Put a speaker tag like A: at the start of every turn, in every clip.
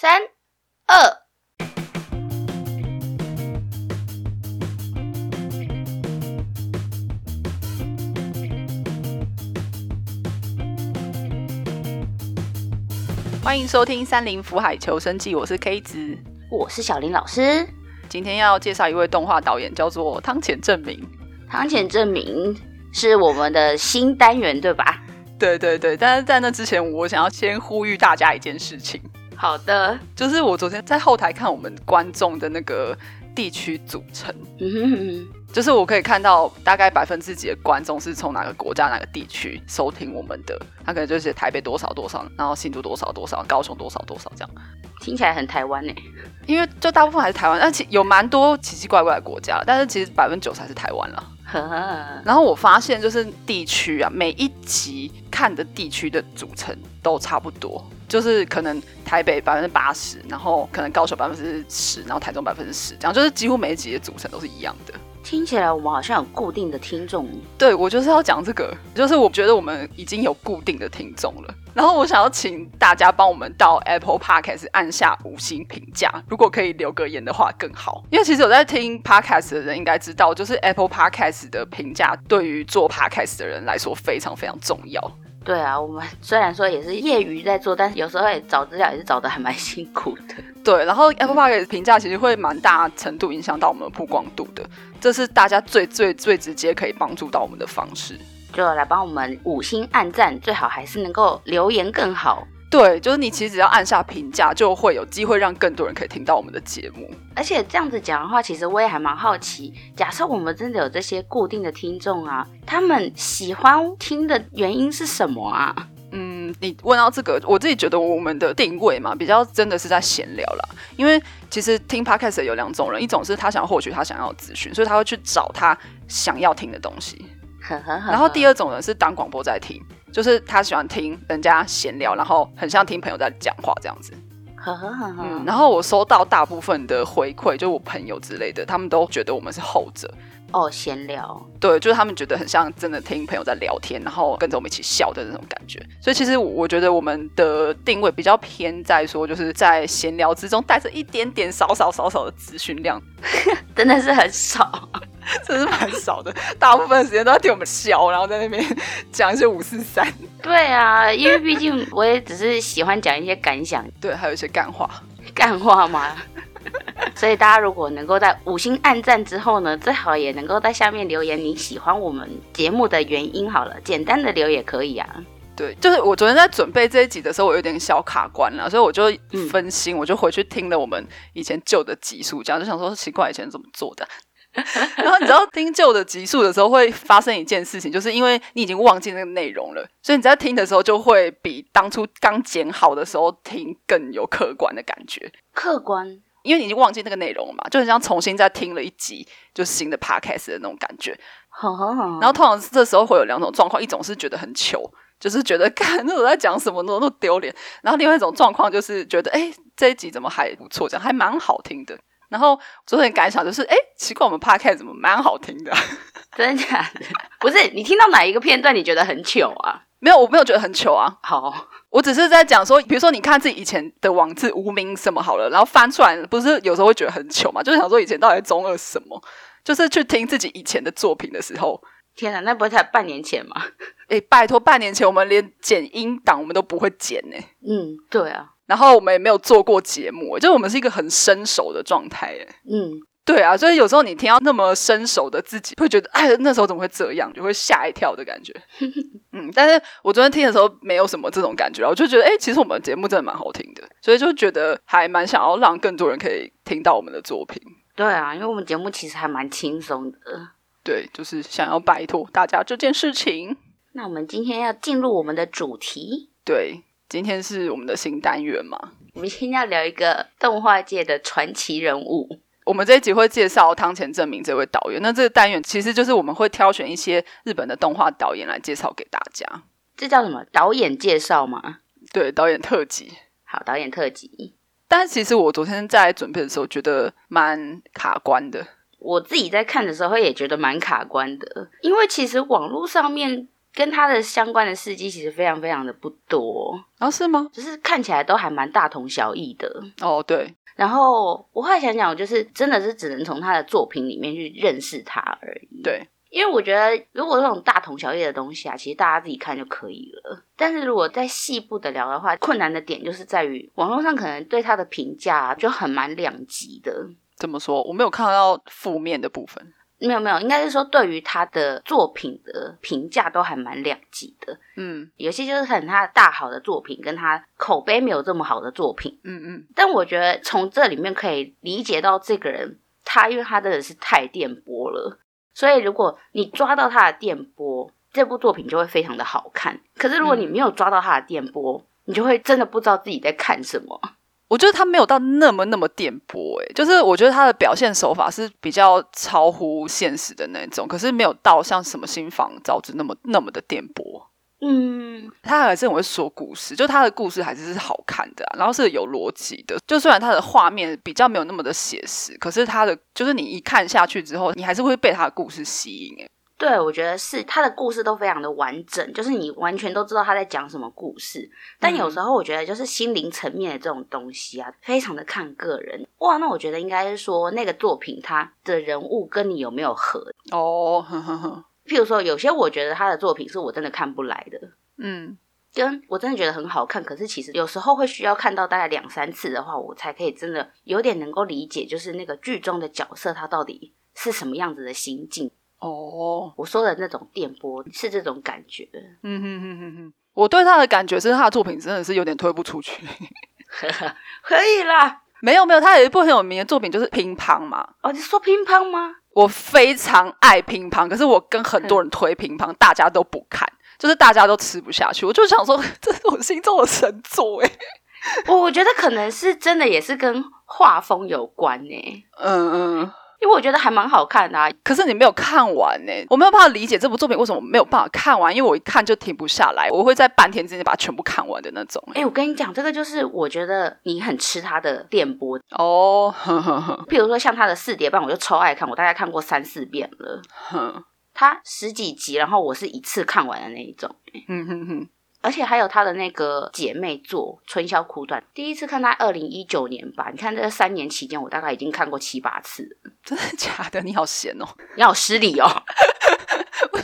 A: 三二，
B: 欢迎收听《三林福海求生记》，我是 K 子。
A: 我是小林老师。
B: 今天要介绍一位动画导演，叫做汤浅正明。
A: 汤浅正明是我们的新单元，对吧？
B: 对对对，但是在那之前，我想要先呼吁大家一件事情，
A: 好的，
B: 就是我昨天在后台看我们观众的那个地区组成，
A: 嗯哼哼哼，
B: 就是我可以看到大概百分之几的观众是从哪个国家、哪个地区收听我们的，他可能就是台北多少多少，然后新竹多少多少，高雄多少多少这样。
A: 听起来很台湾呢。
B: 因为就大部分还是台湾，但其有蛮多奇奇怪怪的国家，但是其实百分之九十还是台湾了。然后我发现就是地区啊，每一集看的地区的组成都差不多，就是可能台北百分之八十，然后可能高雄百分之十，然后台中百分之十，这样就是几乎每一集的组成都是一样的。
A: 听起来我们好像有固定的听众。
B: 对我就是要讲这个，就是我觉得我们已经有固定的听众了。然后我想要请大家帮我们到 Apple Podcast 按下五星评价，如果可以留个言的话更好。因为其实有在听 Podcast 的人应该知道，就是 Apple Podcast 的评价对于做 Podcast 的人来说非常非常重要。
A: 对啊，我们 虽然说也是业余在做，但是有时候也找资料也是找的还蛮 辛苦的。
B: 对，然后 Apple Podcast 评价其实会蛮大程度影响到我们的曝光度的，这是大家最最最直接可以帮助到我们的方式。
A: 就来帮我们五星按赞，最好还是能够留言更好。
B: 对，就是你其实只要按下评价，就会有机会让更多人可以听到我们的节目。
A: 而且这样子讲的话，其实我也还蛮好奇，假设我们真的有这些固定的听众啊，他们喜欢听的原因是什么啊？
B: 嗯，你问到这个，我自己觉得我们的定位嘛，比较真的是在闲聊啦。因为其实听 podcast 有两种人，一种是他想要获取他想要的资讯，所以他会去找他想要听的东西。然
A: 然
B: 后第二种人是当广播在听，就是他喜欢听人家闲聊，然后很像听朋友在讲话这样子。嗯，然后我收到大部分的回馈，就我朋友之类的，他们都觉得我们是后者。
A: 哦，闲聊，
B: 对，就是他们觉得很像真的听朋友在聊天，然后跟着我们一起笑的那种感觉。所以其实我我觉得我们的定位比较偏在说，就是在闲聊之中带着一点点少少少少的资讯量，
A: 真的是很少。
B: 这是蛮少的。大部分时间都要听我们笑，然后在那边 讲一些五四三，
A: 对啊，因为毕竟我也只是喜欢讲一些感想、
B: 对，还有一些干话。
A: 干话嘛。所以大家如果能够在五星暗赞之后呢，最好也能够在下面留言你喜欢我们节目的原因。好了，简单的留也可以啊。
B: 对，就是我昨天在准备这一集的时候，我有点小卡关了，所以我就分心，我就回去听了我们以前旧的集数，这样就想说奇怪以前怎么做的。然后你知道听旧的集数的时候会发生一件事情，就是因为你已经忘记那个内容了，所以你在听的时候就会比当初刚剪好的时候听更有客观的感觉，
A: 客观，
B: 因为你已经忘记那个内容了嘛，就很像重新再听了一集就是新的 podcast 的那种感觉。
A: 好好好。
B: 然后通常这时候会有两种状况，一种是觉得很糗，就是觉得看那我在讲什么，那那么丢脸；然后另外一种状况就是觉得，哎，这一集怎么还不错，这样还蛮好听的。然后昨天感想就是，哎，奇怪，我们 podcast 怎么蛮好听的？
A: 真的假的？不是，你听到哪一个片段你觉得很糗啊？
B: 没有，我没有觉得很糗啊。
A: 好，
B: 我只是在讲说，比如说你看自己以前的网志无名什么好了，然后翻出来，不是有时候会觉得很糗嘛？就是想说以前到底在中二什么？就是去听自己以前的作品的时候，
A: 天哪，那不是才半年前吗？
B: 哎，拜托，半年前我们连剪音档我们都不会剪呢。
A: 嗯，对啊，
B: 然后我们也没有做过节目，就是我们是一个很生熟的状态。哎，
A: 嗯，
B: 对啊，所以有时候你听到那么生熟的自己，会觉得哎，那时候怎么会这样，就会吓一跳的感觉。嗯，但是我昨天听的时候没有什么这种感觉，我就觉得哎，其实我们节目真的蛮好听的，所以就觉得还蛮想要让更多人可以听到我们的作品。
A: 对啊，因为我们节目其实还蛮轻松的。
B: 对，就是想要摆脱大家这件事情。
A: 那我们今天要进入我们的主题，
B: 对，今天是我们的新单元嘛，
A: 我们今天要聊一个动画界的传奇人物。
B: 我们这一集会介绍汤前正明这位导演。那这个单元其实就是我们会挑选一些日本的动画导演来介绍给大家。
A: 这叫什么？导演介绍吗？
B: 对，导演特辑。
A: 好，导演特辑。
B: 但其实我昨天在准备的时候，觉得蛮卡关的。
A: 我自己在看的时候也觉得蛮卡关的，因为其实网络上面跟他的相关的事迹其实非常非常的不多，
B: 啊，是吗？
A: 只是看起来都还蛮大同小异的。
B: 哦，对，
A: 然后我后来想想，我就是真的是只能从他的作品里面去认识他而已。
B: 对，
A: 因为我觉得如果这种大同小异的东西啊，其实大家自己看就可以了。但是如果再细部的聊的话，困难的点就是在于网络上可能对他的评价啊就很蛮两极的。
B: 怎么说？我没有看到负面的部分。
A: 没有没有，应该是说对于他的作品的评价都还蛮两极的。
B: 嗯
A: 有些就是很他大好的作品，跟他口碑没有这么好的作品。
B: 嗯嗯，
A: 但我觉得从这里面可以理解到这个人，他因为他真的是太电波了，所以如果你抓到他的电波，这部作品就会非常的好看。可是如果你没有抓到他的电波，你就会真的不知道自己在看什么。
B: 我觉得他没有到那么那么电波，诶，就是我觉得他的表现手法是比较超乎现实的那种，可是没有到像什么新房造纸那么那么的电波。
A: 嗯，
B: 他还是很会说故事，就他的故事还是是好看的、啊，然后是有逻辑的。就虽然他的画面比较没有那么的写实，可是他的就是你一看下去之后，你还是会被他的故事吸引。诶，
A: 对，我觉得是他的故事都非常的完整，就是你完全都知道他在讲什么故事。但有时候我觉得，就是心灵层面的这种东西啊，非常的看个人。哇，那我觉得应该是说那个作品它的人物跟你有没有合。
B: 哦，呵呵呵，
A: 譬如说，有些我觉得他的作品是我真的看不来的，
B: 嗯，
A: 跟我真的觉得很好看，可是其实有时候会需要看到大概两三次的话，我才可以真的有点能够理解，就是那个剧中的角色他到底是什么样子的心境。
B: 哦，
A: 我说的那种电波是这种感觉。
B: 嗯哼哼哼哼，我对他的感觉是他的作品真的是有点推不出去。
A: 可以啦。
B: 没有没有，他有一部很有名的作品就是乒乓嘛，
A: 哦，你说乒乓吗？
B: 我非常爱乒乓，可是我跟很多人推乒乓，大家都不看，就是大家都吃不下去。我就想说，这是我心中的神作哎。
A: 我我觉得可能是真的，也是跟画风有关呢。
B: 嗯嗯，
A: 因为我觉得还蛮好看的啊。
B: 可是你没有看完呢，我没有办法理解这部作品为什么没有办法看完，因为我一看就停不下来，我会在半天之内把它全部看完的那种。
A: 哎、我跟你讲，这个就是我觉得你很吃他的电波。
B: 哦，呵呵呵
A: 譬如说像他的四叠半，我就超爱看，我大概看过三四遍了。
B: 哼，
A: 他十几集，然后我是一次看完的那一种。
B: 嗯哼哼，
A: 而且还有他的那个姐妹作《春宵苦短》，第一次看他二零一九年吧。你看这三年期间，我大概已经看过七八次。
B: 真的假的？你好闲哦，
A: 你好失礼哦。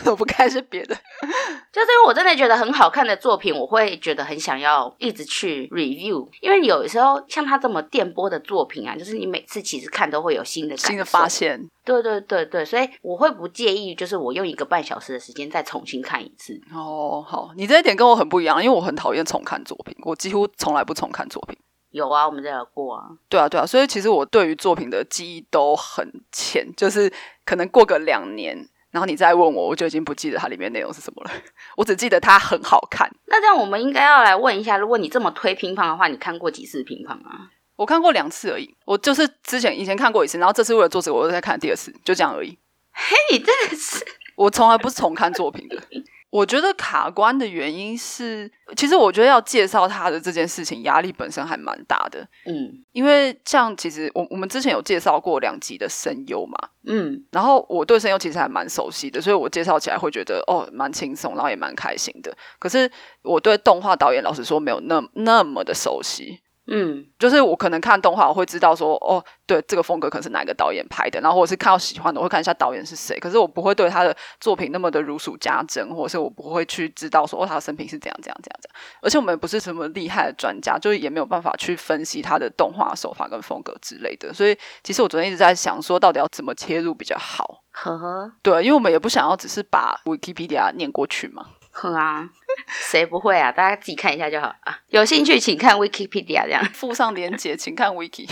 B: 为什么不看是别的？
A: 就是因为我真的觉得很好看的作品，我会觉得很想要一直去 review。因为有时候像他这么电波的作品啊，就是你每次其实看都会有新的感
B: 新的发。现
A: 对对对对，所以我会不介意，就是我用一个半小时的时间再重新看一次。
B: 哦。好，你这一点跟我很不一样，因为我很讨厌重看作品，我几乎从来不重看作品。
A: 有啊，我们在聊过啊。
B: 对啊，对啊，所以其实我对于作品的记忆都很浅，就是可能过个两年，然后你再问我，我就已经不记得它里面内容是什么了。我只记得它很好看。
A: 那这样我们应该要来问一下，如果你这么推乒乓的话，你看过几次乒乓啊？
B: 我看过两次而已，我就是之前以前看过一次，然后这次为了作者，我又再看第二次，就这样而已。
A: 嘿，你真的是
B: 我从来不是重看作品的。我觉得卡关的原因是，其实我觉得要介绍他的这件事情，压力本身还蛮大的。
A: 嗯
B: 因为像其实我我们之前有介绍过两集的声优嘛，
A: 嗯
B: 然后我对声优其实还蛮熟悉的，所以我介绍起来会觉得哦蛮轻松，然后也蛮开心的。可是我对动画导演老实说没有那那么的熟悉，
A: 嗯
B: 就是我可能看动画我会知道说哦对这个风格可能是哪个导演拍的，然后或者是看到喜欢的我会看一下导演是谁，可是我不会对他的作品那么的如数家珍，或者是我不会去知道说哦他的生平是怎样怎样怎样怎样。而且我们也不是什么厉害的专家，就是也没有办法去分析他的动画手法跟风格之类的。所以其实我昨天一直在想说，到底要怎么切入比较好。
A: 呵呵
B: 对，因为我们也不想要只是把 Wikipedia 念过去嘛。
A: 呵啊，谁不会啊？大家自己看一下就好啊。有兴趣请看 Wikipedia，这样
B: 附上链接，请看 Wiki。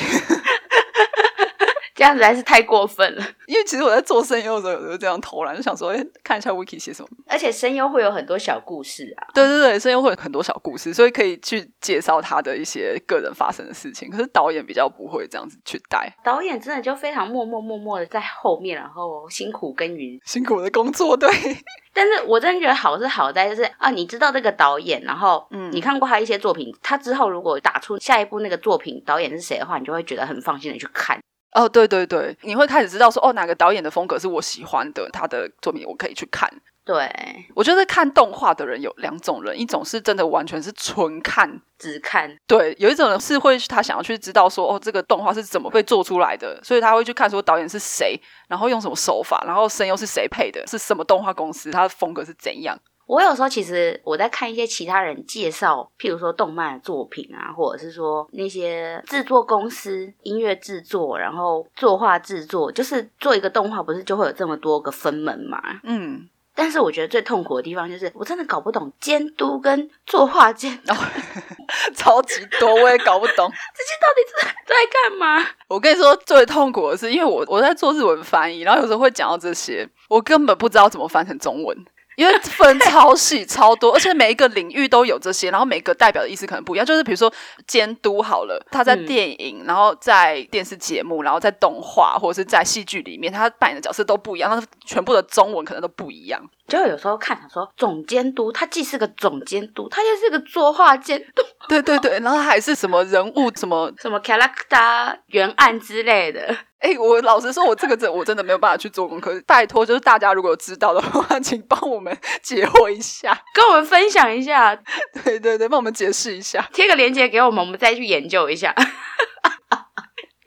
A: 这样子还是太过分了。
B: 因为其实我在做声优的时候，有时候这样偷懒，就想说，哎，看一下 Wiki 写什么。
A: 而且声优会有很多小故事啊。
B: 对对对，声优会有很多小故事，所以可以去介绍他的一些个人发生的事情。可是导演比较不会这样子去带，
A: 导演真的就非常默默默默的在后面，然后辛苦耕耘。
B: 辛苦的工作，对。
A: 但是我真的觉得好是好在就是啊，你知道这个导演，然后
B: 嗯
A: 你看过他一些作品，他之后如果打出下一部那个作品导演是谁的话，你就会觉得很放心的去看。
B: 哦，对对对，你会开始知道说，哦，哪个导演的风格是我喜欢的，他的作品我可以去看。
A: 对，
B: 我觉得看动画的人有两种人，一种是真的完全是纯看，
A: 只看。
B: 对，有一种人是会他想要去知道说，哦，这个动画是怎么被做出来的，所以他会去看说导演是谁，然后用什么手法，然后声优是谁配的，是什么动画公司，它的风格是怎样。
A: 我有时候其实我在看一些其他人介绍，譬如说动漫的作品啊，或者是说那些制作公司音乐制作，然后作画制作，就是做一个动画，不是就会有这么多个分门嘛？嗯。但是我觉得最痛苦的地方就是，我真的搞不懂监督跟作画监督，
B: 超级多，我也搞不懂
A: 这些到底是在干嘛？
B: 我跟你说，最痛苦的是，因为我我在做日文翻译，然后有时候会讲到这些，我根本不知道怎么翻成中文。因为分超细超多，而且每一个领域都有这些，然后每个代表的意思可能不一样。就是比如说监督好了，他在电影，然后在电视节目，然后在动画或者是在戏剧里面，他扮演的角色都不一样，但是全部的中文可能都不一样。
A: 就有时候看想说总监督，他既是个总监督，他又是个作画监督。
B: 对对对，然后还是什么人物什么
A: 什么 character 原案之类的。
B: 哎，我老实说，我这个真我真的没有办法去做功课。拜托，就是大家如果有知道的话，请帮我们解惑一下，
A: 跟我们分享一下。
B: 对对对，帮我们解释一下，
A: 贴个链接给我们，我们再去研究一下。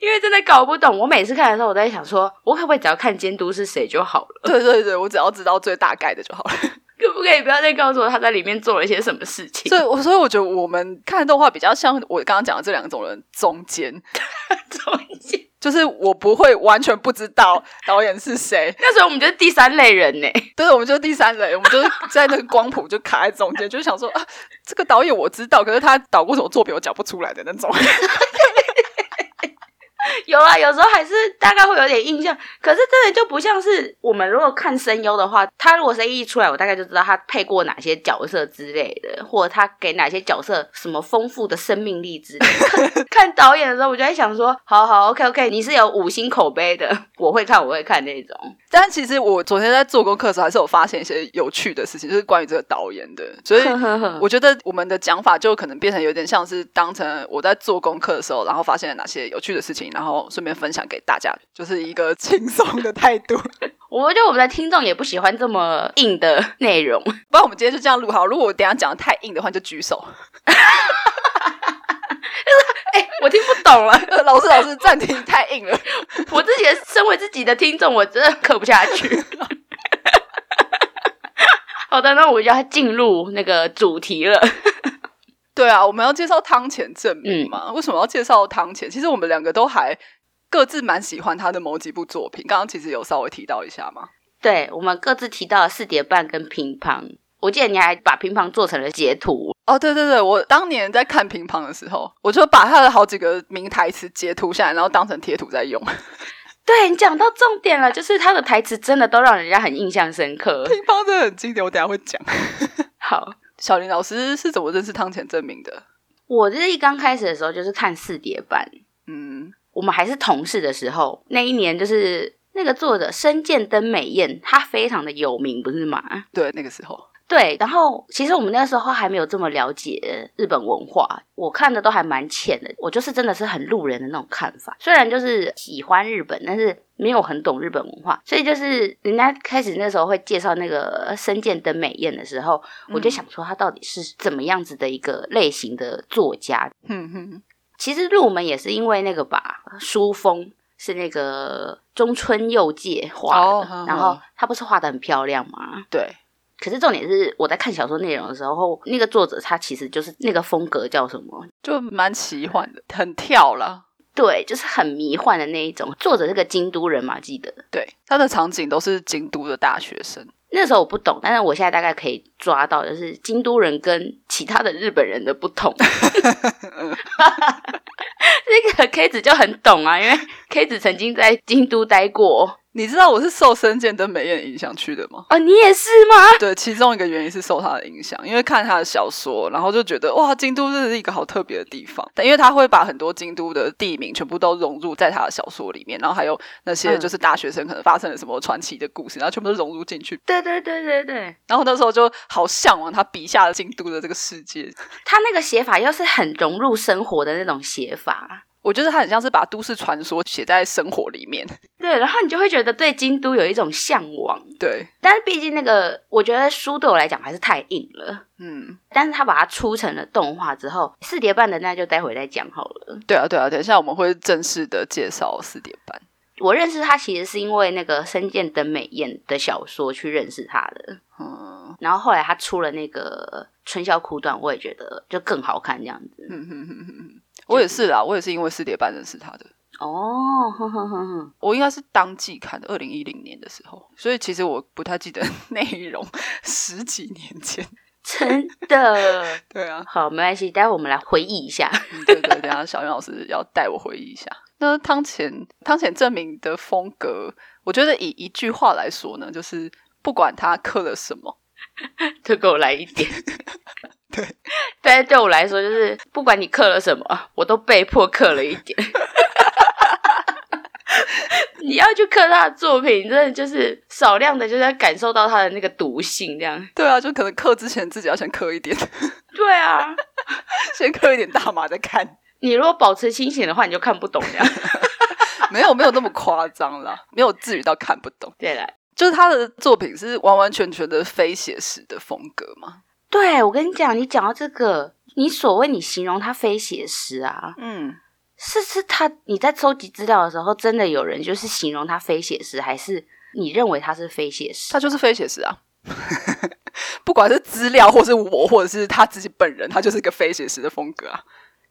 A: 因为真的搞不懂，我每次看的时候，我在想说，我可不可以只要看监督是谁就好了？
B: 对对对，我只要知道最大概的就好了。
A: 可不可以不要再告诉我他在里面做了一些什么事情？
B: 所以，我所以我觉得我们看动画比较像我刚刚讲的这两种人 中间，
A: 中间
B: 就是我不会完全不知道导演是谁。
A: 那时候我们就是第三类人呢，
B: 对，我们就是第三类，我们就是在那个光谱就卡在中间，就想说啊，这个导演我知道，可是他导过什么作品我讲不出来的那种。
A: 有啊，有时候还是大概会有点印象，可是真的就不像是我们如果看声优的话，他如果声音一出来，我大概就知道他配过哪些角色之类的，或者他给哪些角色什么丰富的生命力之类。看导演的时候，我就在想说，好好，OK OK，你是有五星口碑的，我会看，我会看那种。
B: 但其实我昨天在做功课的时候，还是有发现一些有趣的事情，就是关于这个导演的。所以 我觉得我们的讲法就可能变成有点像是当成我在做功课的时候，然后发现了哪些有趣的事情，然后顺便分享给大家，就是一个轻松的态度。
A: 我觉得我们的听众也不喜欢这么硬的内容，不
B: 然我们今天就这样录好。如果我等下讲的太硬的话，就举手。
A: 哎，我听不懂了，
B: 老师老师暂停，太硬了。
A: 我自己身为自己的听众，我真的刻不下去。好的，那我就要进入那个主题了。
B: 对啊，我们要介绍汤浅证明嘛？为什么要介绍汤浅？其实我们两个都还各自蛮喜欢他的某几部作品。刚刚其实有稍微提到一下嘛。
A: 对，我们各自提到了四叠半跟乒乓。我记得你还把乒乓做成了截图。
B: 哦，对对对，我当年在看乒乓的时候，我就把他的好几个名台词截图下来，然后当成贴图在用。
A: 对你讲到重点了，就是他的台词真的都让人家很印象深刻。
B: 乒乓真的很经典，我等下会讲。
A: 好。
B: 小林老师是怎么认识汤浅证明的？
A: 我这一刚开始的时候就是看四叠半，嗯，我们还是同事的时候，那一年就是那个作者深见登美彦，他非常的有名，不是吗？
B: 对，那个时候。
A: 对，然后其实我们那时候还没有这么了解日本文化，我看的都还蛮浅的。我就是真的是很路人的那种看法，虽然就是喜欢日本，但是没有很懂日本文化。所以就是人家开始那时候会介绍那个深见登美彦的时候，我就想说他到底是怎么样子的一个类型的作家。哼哼，其实入门也是因为那个吧，书风是那个中村佑介画的，然后他不是画的很漂亮吗？
B: 对。
A: 可是重点是，我在看小说内容的时候，那个作者他其实就是那个风格叫什么，
B: 就蛮奇幻的，很跳啦。
A: 对，就是很迷幻的那一种。作者是个京都人嘛，记得。
B: 对，他的场景都是京都的大学生。
A: 那时候我不懂，但是我现在大概可以抓到，就是京都人跟其他的日本人的不同。那个 K 子就很懂啊，因为 K 子曾经在京都待过。
B: 你知道我是受深见登美彦影响去的吗？
A: 啊，你也是吗？
B: 对，其中一个原因是受他的影响，因为看他的小说，然后就觉得哇，京都这是一个好特别的地方。但因为他会把很多京都的地名全部都融入在他的小说里面，然后还有那些就是大学生可能发生了什么传奇的故事，然后全部都融入进去。
A: 对对对对对。
B: 然后那时候就好向往他笔下的京都的这个世界。
A: 他那个写法又是很融入生活的那种写法。
B: 我觉得他很像是把都市传说写在生活里面。
A: 对 对，然后你就会觉得对京都有一种向往。
B: 对，
A: 但是毕竟那个，我觉得书对我来讲还是太硬了。
B: 嗯，
A: 但是他把它出成了动画之后，四叠半的那就待会再讲好了。
B: 对啊，对啊，等一下我们会正式的介绍四叠半。
A: 我认识他其实是因为那个深见登美彦的小说去认识他的。
B: 嗯
A: 然后后来他出了那个春宵苦短，我也觉得就更好看这样子。
B: 哼哼哼哼哼，我也是啦，我也是因为四叠半认识他的。
A: 哦，
B: 我应该是当季看的，二零一零年的时候，所以其实我不太记得 内容，十几年前。
A: 真的。
B: 对啊，
A: 好，没关系，待会我们来回忆一下。
B: 嗯对对，等下小袁老师要带我回忆一下。那汤浅汤浅证明的风格，我觉得以一句话来说呢，就是不管他刻了什么，
A: 就给我来一点。
B: 对，
A: 但是对我来说，就是不管你刻了什么，我都被迫刻了一点。你要去刻他的作品，真的就是少量的，就是要感受到他的那个毒性，这样。
B: 对啊，就可能刻之前自己要先刻一点，
A: 对啊，
B: 先刻一点大麻再看。
A: 你如果保持清醒的话，你就看不懂这样。
B: 没有没有那么夸张啦，没有至于到看不懂。
A: 对啦，
B: 就是他的作品是完完全全的非写实的风格嘛。
A: 对我跟你讲，你讲到这个，你所谓你形容它非写实啊，
B: 嗯，
A: 是是他你在收集资料的时候，真的有人就是形容它非写实，还是你认为它是非写实？
B: 他就是非写实啊。不管是资料，或是我，或者是他自己本人，他就是一个非写实的风格啊。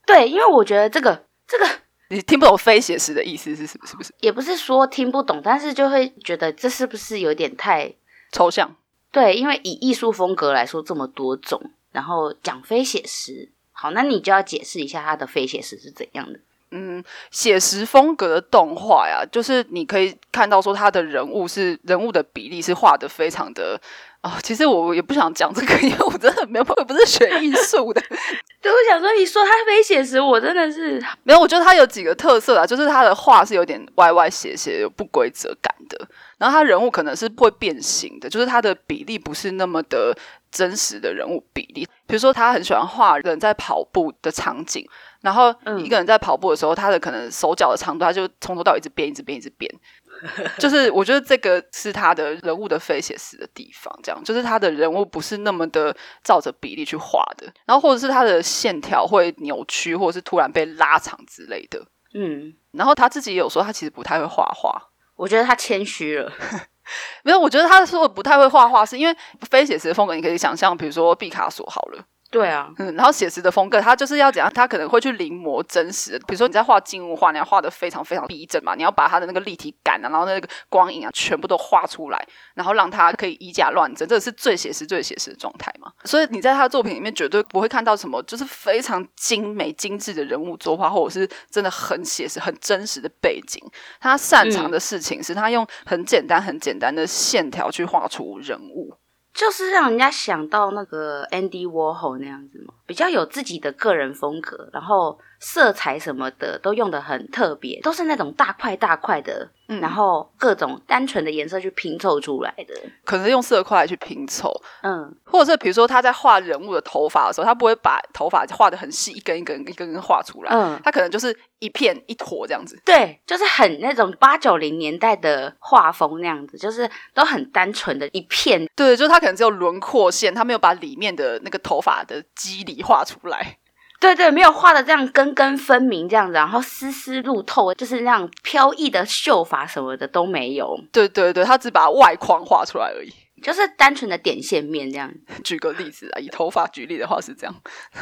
A: 对，因为我觉得这个这个
B: 你听不懂非写实的意思是是是不是
A: 也不是说听不懂，但是就会觉得这是不是有点太
B: 抽象？
A: 对？因为以艺术风格来说这么多种，然后讲非写实，好，那你就要解释一下它的非写实是怎样的。
B: 嗯，写实风格的动画呀，就是你可以看到说他的人物是人物的比例是画的非常的啊、其实我也不想讲这个，因为我真的没有，我不是学艺术的。
A: 对，我想说，你说他非写实，我真的是
B: 没有，我觉得他有几个特色啊，就是他的画是有点歪歪斜斜、有不规则感的，然后他人物可能是会变形的，就是他的比例不是那么的真实的人物比例。比如说，他很喜欢画人在跑步的场景，然后
A: 嗯
B: 一个人在跑步的时候，他的可能手脚的长度，他就从头到尾一直变，一直变，一直变。就是我觉得这个是他的人物的非写实的地方，这样就是他的人物不是那么的照着比例去画的，然后或者是他的线条会扭曲，或者是突然被拉长之类的。
A: 嗯，
B: 然后他自己也有说，他其实不太会画画。
A: 我觉得他谦虚了。
B: 没有，我觉得他说的不太会画画，是因为非写实的风格，你可以想象，比如说毕卡索好了，
A: 对啊，
B: 嗯，然后写实的风格，他就是要怎样，他可能会去临摹真实的，比如说你在画静物画，你要画的非常非常逼真嘛，你要把他的那个立体感啊，然后那个光影啊，全部都画出来，然后让他可以以假乱真，这是最写实、最写实的状态嘛。所以你在他的作品里面绝对不会看到什么就是非常精美、精致的人物作画，或者是真的很写实、很真实的背景。他擅长的事情是他用很简单、很简单的线条去画出人物。
A: 就是让人家想到那个 Andy Warhol 那样子吗，比较有自己的个人风格，然后色彩什么的都用的很特别，都是那种大块大块的，
B: 嗯
A: 然后各种单纯的颜色去拼凑出来的。
B: 可能是用色块去拼凑，
A: 嗯，
B: 或者是比如说他在画人物的头发的时候，他不会把头发画的很细，一根一根一根根画出来，
A: 嗯
B: 他可能就是一片一坨这样子。
A: 对，就是很那种八九零年代的画风那样子，就是都很单纯的一片。
B: 对，就是他可能只有轮廓线，他没有把里面的那个头发的肌理画出来。
A: 对对，没有画的这样根根分明这样子，然后丝丝入透，就是那样飘逸的秀法什么的都没有，
B: 对对对，他只把外框画出来而已。
A: 就是单纯的点线面这样。
B: 举个例子啊，以头发举例的话是这样，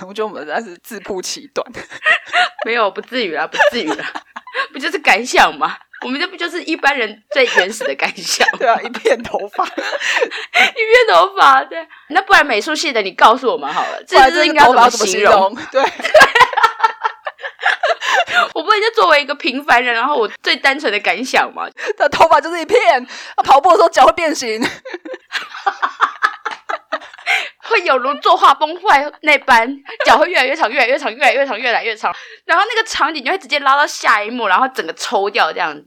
B: 我觉得我们实在是自曝其短。
A: 没有，不至于啦，不至于啦，不就是感想吗？我们这不就是一般人最原始的感想？
B: 对啊，一片头发，
A: 一片头发，对。那不然美术系的你告诉我们好了，这是应该？怎么形容？
B: 对，
A: 我不能就作为一个平凡人，然后我最单纯的感想嘛？
B: 他头发就是一片，他跑步的时候脚会变形。
A: 会有如作画崩坏那般，脚会越来越长，越来越长，越来越长，越来越长，然后那个场景就会直接拉到下一幕，然后整个抽掉这样子。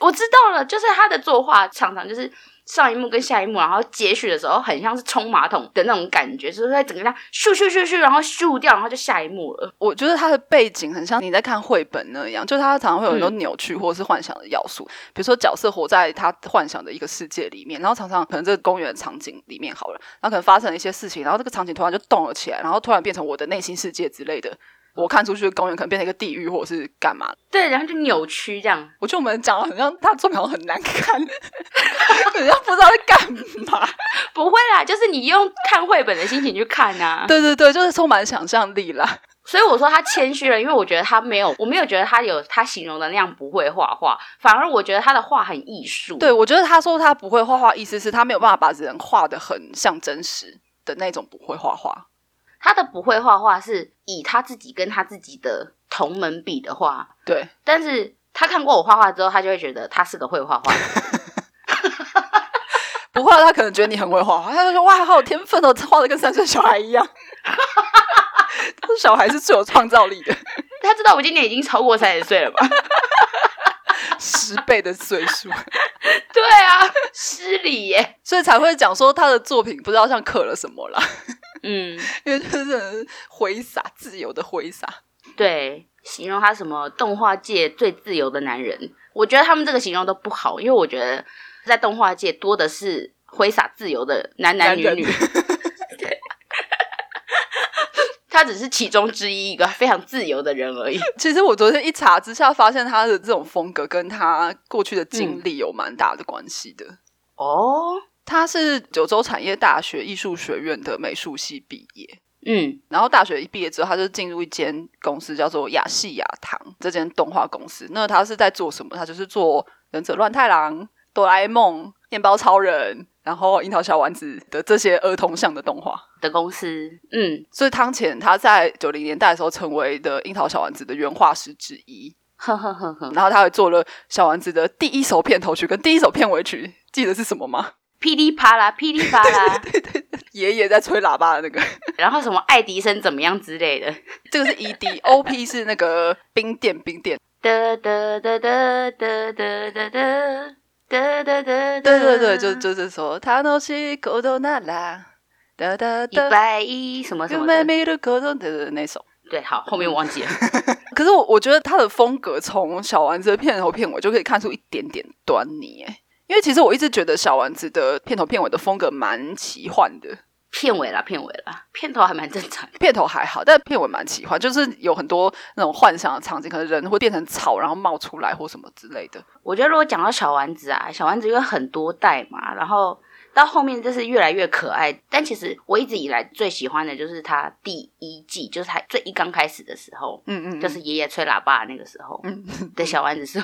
A: 我知道了，就是他的作画常常就是上一幕跟下一幕，然后接续的时候很像是冲马桶的那种感觉，就是在整个这样咻咻咻咻，然后咻掉，然后就下一幕了。
B: 我觉得它的背景很像你在看绘本那样，就它常常会有很多扭曲或者是幻想的要素，比如说角色活在他幻想的一个世界里面，然后常常可能这个公园的场景里面好了，然后可能发生了一些事情，然后这个场景突然就动了起来，然后突然变成我的内心世界之类的。我看出去的公园可能变成一个地狱，或者是干嘛？
A: 对，然后就扭曲这样。
B: 我觉得我们讲的很像他作品很难看，好像不知道在干嘛。
A: 不会啦，就是你用看绘本的心情去看啊。
B: 对对对，就是充满想象力啦。
A: 所以我说他谦虚了，因为我觉得他没有，我没有觉得他有他形容的那样不会画画，反而我觉得他的画很艺术。
B: 对，我觉得他说他不会画画，意思是他没有办法把人画的很像真实的那种不会画画。
A: 他的不会画画是以他自己跟他自己的同门比的话，
B: 对。
A: 但是他看过我画画之后，他就会觉得他是个会画画。
B: 不画，他可能觉得你很会画画，他就说：“哇，好有天分哦，画的跟三岁小孩一样。”小孩是最有创造力的。
A: 他知道我今年已经超过三十岁了吧？
B: 十倍的岁数。
A: 对啊，失礼耶，
B: 所以才会讲说他的作品不知道像刻了什么了。
A: 嗯，
B: 因为就是挥洒自由的挥洒，
A: 对，形容他什么动画界最自由的男人，我觉得他们这个形容都不好，因为我觉得在动画界多的是挥洒自由的男男女女，他只是其中之一，一个非常自由的人而已。
B: 其实我昨天一查之下，发现他的这种风格跟他过去的经历有蛮大的关系的
A: 哦。
B: 他是九州产业大学艺术学院的美术系毕业，
A: 嗯，
B: 然后大学一毕业之后，他就进入一间公司，叫做亚细亚堂这间动画公司。那他是在做什么？他就是做《忍者乱太郎》、《哆啦 A 梦》、《面包超人》，然后《樱桃小丸子》的这些儿童向的动画
A: 的公司。嗯，
B: 所以汤浅他在九零年代的时候成为的《樱桃小丸子》的原画师之一。
A: 呵呵呵呵，
B: 然后他还做了《小丸子》的第一首片头曲跟第一首片尾曲，记得是什么吗？
A: 噼里啪啦，噼里啪啦，
B: 对对对，爷爷在吹喇叭的那个，
A: 然后什么爱迪生怎么样之类的，
B: 这个是 E D，O P 是那个冰店冰店，
A: 哒哒哒哒哒哒哒哒哒哒哒，
B: 对对对，就就是说，他诺西口头那啦，
A: 哒哒哒，一百一什么什么的，
B: 口头的那首，
A: 对，好，后面我忘记了，
B: 可是我我觉得他的风格从小丸子的片头片尾就可以看出一点点端倪，哎。因为其实我一直觉得小丸子的片头片尾的风格蛮奇幻的，
A: 片尾啦，片尾啦，片头还蛮正常，
B: 片头还好，但片尾蛮奇幻，就是有很多那种幻想的场景，可能人会变成草，然后冒出来或什么之类的。
A: 我觉得如果讲到小丸子啊，小丸子因为很多代嘛，然后。到后面就是越来越可爱，但其实我一直以来最喜欢的就是他第一季，就是他最一刚开始的时候，
B: 嗯嗯，
A: 就是爷爷吹喇叭那个时候的小丸子是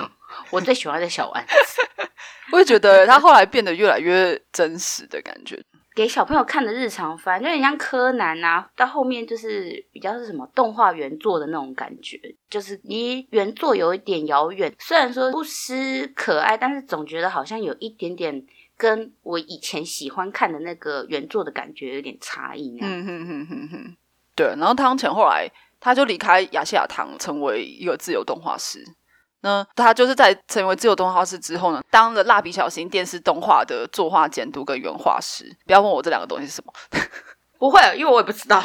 A: 我最喜欢的小丸子。
B: 我也觉得他后来变得越来越真实的感觉，
A: 给小朋友看的日常番，就很像柯南啊。到后面就是比较是什么动画原作的那种感觉，就是离原作有一点遥远。虽然说不失可爱，但是总觉得好像有一点点。跟我以前喜欢看的那个原作的感觉有点差异。
B: 嗯哼哼哼哼，对。然后汤浅后来他就离开亚细亚堂，成为一个自由动画师。那他就是在成为自由动画师之后呢，当了蜡笔小新电视动画的作画监督跟原画师。不要问我这两个东西是什么，
A: 不会，因为我也不知道。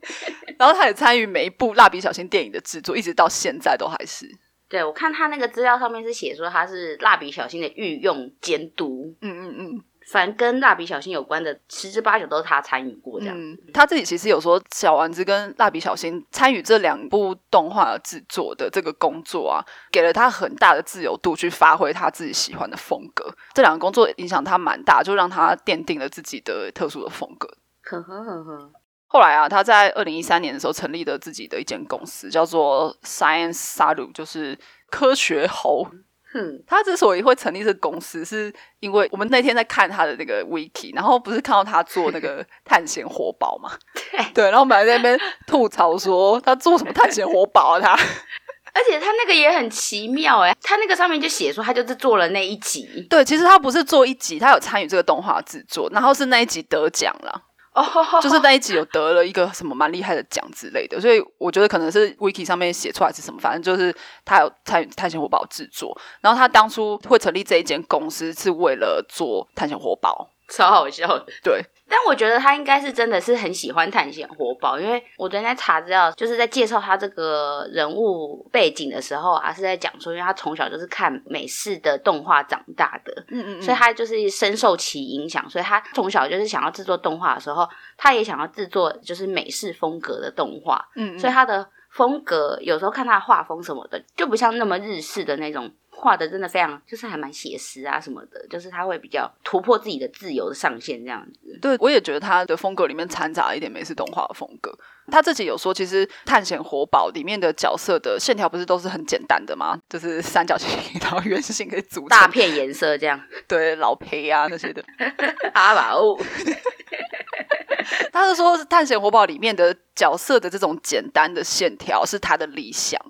B: 然后他也参与每一部蜡笔小新电影的制作，一直到现在都还是。
A: 对，我看他那个资料上面是写说他是蜡笔小新的御用监
B: 督，嗯嗯嗯，
A: 反正跟蜡笔小新有关的十之八九都是他参与过这样。
B: 他自己其实有说，小丸子跟蜡笔小新参与这两部动画制作的这个工作啊，给了他很大的自由度去发挥他自己喜欢的风格。这两个工作影响他蛮大，就让他奠定了自己的特殊的风格。
A: 呵呵呵呵。
B: 后来啊，他在二零一三年的时候成立了自己的一间公司，叫做 Science Saru，就是科学猴。
A: 哼，
B: 他之所以会成立这个公司，是因为我们那天在看他的那个 Wiki，然后不是看到他做那个 探险活宝嘛？
A: 对
B: 对，然后我们还在那边吐槽说他做什么探险活宝啊？他，
A: 而且他那个也很奇妙哎，他那个上面就写说他就是做了那一集。
B: 对，其实他不是做一集，他有参与这个动画制作，然后是那一集得奖了。
A: 哦，
B: 就是那一集有得了一个什么蛮厉害的奖之类的，所以我觉得可能是 wiki 上面写出来是什么，反正就是他有探探险活宝制作，然后他当初会成立这一间公司是为了做探险活宝，
A: 超好笑的。
B: 对，
A: 但我觉得他应该是真的是很喜欢探险活宝，因为我昨天在查资料，就是在介绍他这个人物背景的时候啊，是在讲说，因为他从小就是看美式的动画长大的，
B: 嗯嗯
A: 所以他就是深受其影响，所以他从小就是想要制作动画的时候，他也想要制作就是美式风格的动画，
B: 嗯。
A: 所以他的风格有时候看他的画风什么的，就不像那么日式的那种画的，真的非常就是还蛮写实啊什么的，就是他会比较突破自己的自由的上限这样子。
B: 对，我也觉得他的风格里面掺杂一点美式动画的风格。他自己有说，其实《探险活宝》里面的角色的线条不是都是很简单的吗？就是三角形，然后圆形可以组成
A: 大片颜色这样，
B: 对老裴啊那些的。
A: 阿宝哦，
B: 他是说，《探险活宝》里面的角色的这种简单的线条是他的理想，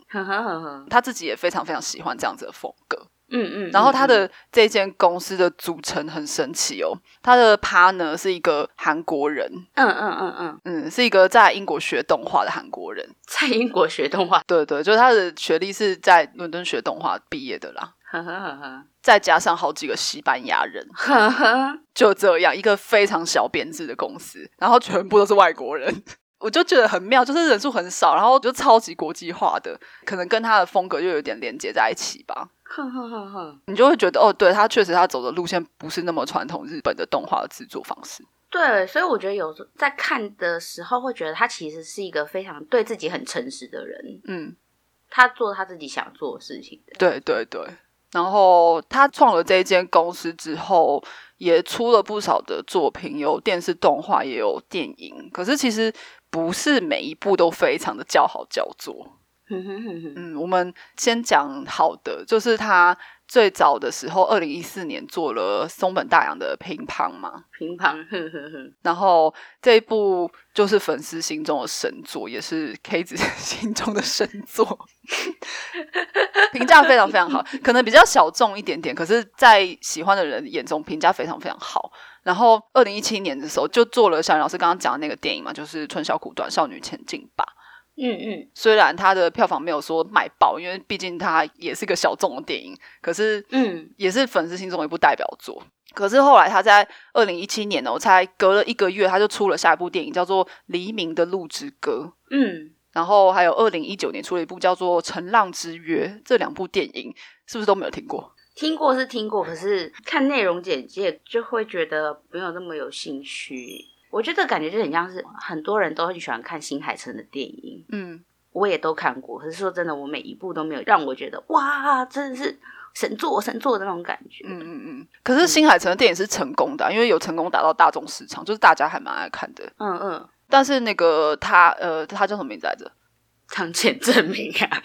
B: 他自己也非常非常喜欢这样子的风格。
A: 嗯嗯，
B: 然后他
A: 嗯
B: 的这间公司的组成很神奇哦，他的 partner 是一个韩国人，
A: 嗯嗯嗯嗯，
B: 嗯，是一个在英国学动画的韩国人。
A: 在英国学动画，
B: 对对，就是他的学历是在伦敦学动画毕业的啦，
A: 呵呵呵呵
B: 再加上好几个西班牙人，
A: 呵呵，
B: 就这样一个非常小编制的公司，然后全部都是外国人。我就觉得很妙，就是人数很少，然后就超级国际化的，可能跟他的风格就有点连接在一起吧。
A: 呵呵呵呵。
B: 你就会觉得哦，对他确实他走的路线不是那么传统日本的动画的制作方式。
A: 对，所以我觉得有时候在看的时候，会觉得他其实是一个非常对自己很诚实的人，
B: 嗯，
A: 他做他自己想做的事情的。
B: 对对对。然后他创了这一间公司之后，也出了不少的作品，有电视动画，也有电影。可是其实不是每一部都非常的叫好叫座。嗯，我们先讲好的，就是他最早的时候，二零一四年做了松本大洋的乒乓嘛，
A: 乒乓，哼哼哼，
B: 然后这一部就是粉丝心中的神作，也是 K 子 心中的神作，评价非常非常好，可能比较小众一点点，可是，在喜欢的人眼中评价非常非常好。然后，二零一七年的时候就做了小林老师刚刚讲的那个电影嘛，就是《春宵苦短，少女前进吧》。
A: 嗯嗯
B: 虽然它的票房没有说卖爆，因为毕竟它也是个小众的电影，可是
A: 嗯，
B: 也是粉丝心中的一部代表作。可是后来他在二零一七年呢，我才隔了一个月，他就出了下一部电影，叫做《黎明的路之歌》。
A: 嗯，
B: 然后还有二零一九年出了一部叫做《乘浪之约》，这两部电影是不是都没有听过？
A: 听过是听过，可是看内容简介就会觉得没有那么有兴趣。我觉得感觉就很像是很多人都很喜欢看新海诚的电影，
B: 嗯，
A: 我也都看过。可是说真的，我每一部都没有让我觉得哇，真的是神作神作的那种感觉。
B: 嗯嗯嗯。可是新海诚的电影是成功的啊、因为有成功打到大众市场，就是大家还蛮爱看的。
A: 嗯嗯，
B: 但是那个他呃，他叫什么名字来着？
A: 长见证明啊，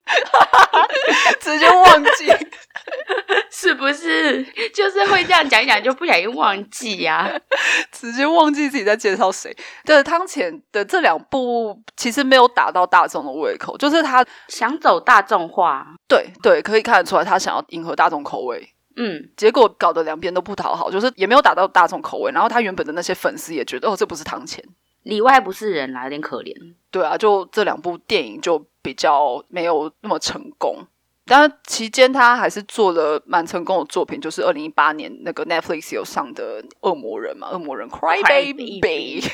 B: 直接忘记。
A: 是不是？就是会这样讲一讲，就不小心忘记呀、
B: 直接忘记自己在介绍谁。对，汤浅的这两部其实没有打到大众的胃口，就是他
A: 想走大众化，
B: 对对可以看得出来，他想要迎合大众口味。
A: 嗯，
B: 结果搞得两边都不讨好，就是也没有打到大众口味。然后他原本的那些粉丝也觉得，哦，这不是汤浅。
A: 里外不是人啦，有点可怜。
B: 对啊，就这两部电影就比较没有那么成功。当然，期间他还是做了蛮成功的作品，就是二零一八年那个 Netflix 有上的《恶魔人》嘛，《恶魔人 Cry Baby》。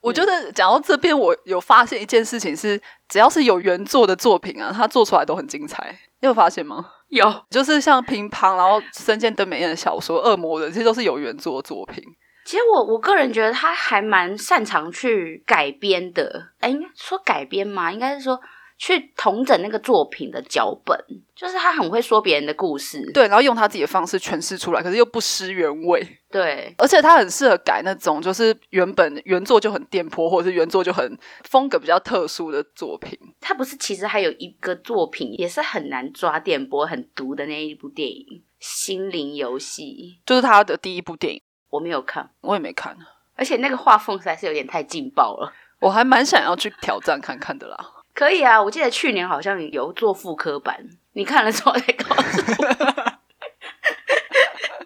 B: 我觉得讲到这边，我有发现一件事情是，只要是有原作的作品啊，他做出来都很精彩。你有发现吗？
A: 有，
B: 就是像乒乓，然后深见登美彦的小说《恶魔人》，这些都是有原作的作品。
A: 其实我我个人觉得他还蛮擅长去改编的。哎，应该说改编嘛？应该是说去统整那个作品的脚本，就是他很会说别人的故事。
B: 对，然后用他自己的方式诠释出来，可是又不失原味。
A: 对，
B: 而且他很适合改那种就是原本原作就很颠簸，或者是原作就很风格比较特殊的作品。
A: 他不是其实还有一个作品也是很难抓电波、很毒的那一部电影《心灵游戏》，
B: 就是他的第一部电影，
A: 我没有看，
B: 我也没看，
A: 而且那个画风实在是有点太劲爆了。
B: 我还蛮想要去挑战看看的啦。
A: 可以啊，我记得去年好像有做复刻版，你看了之后再告诉我。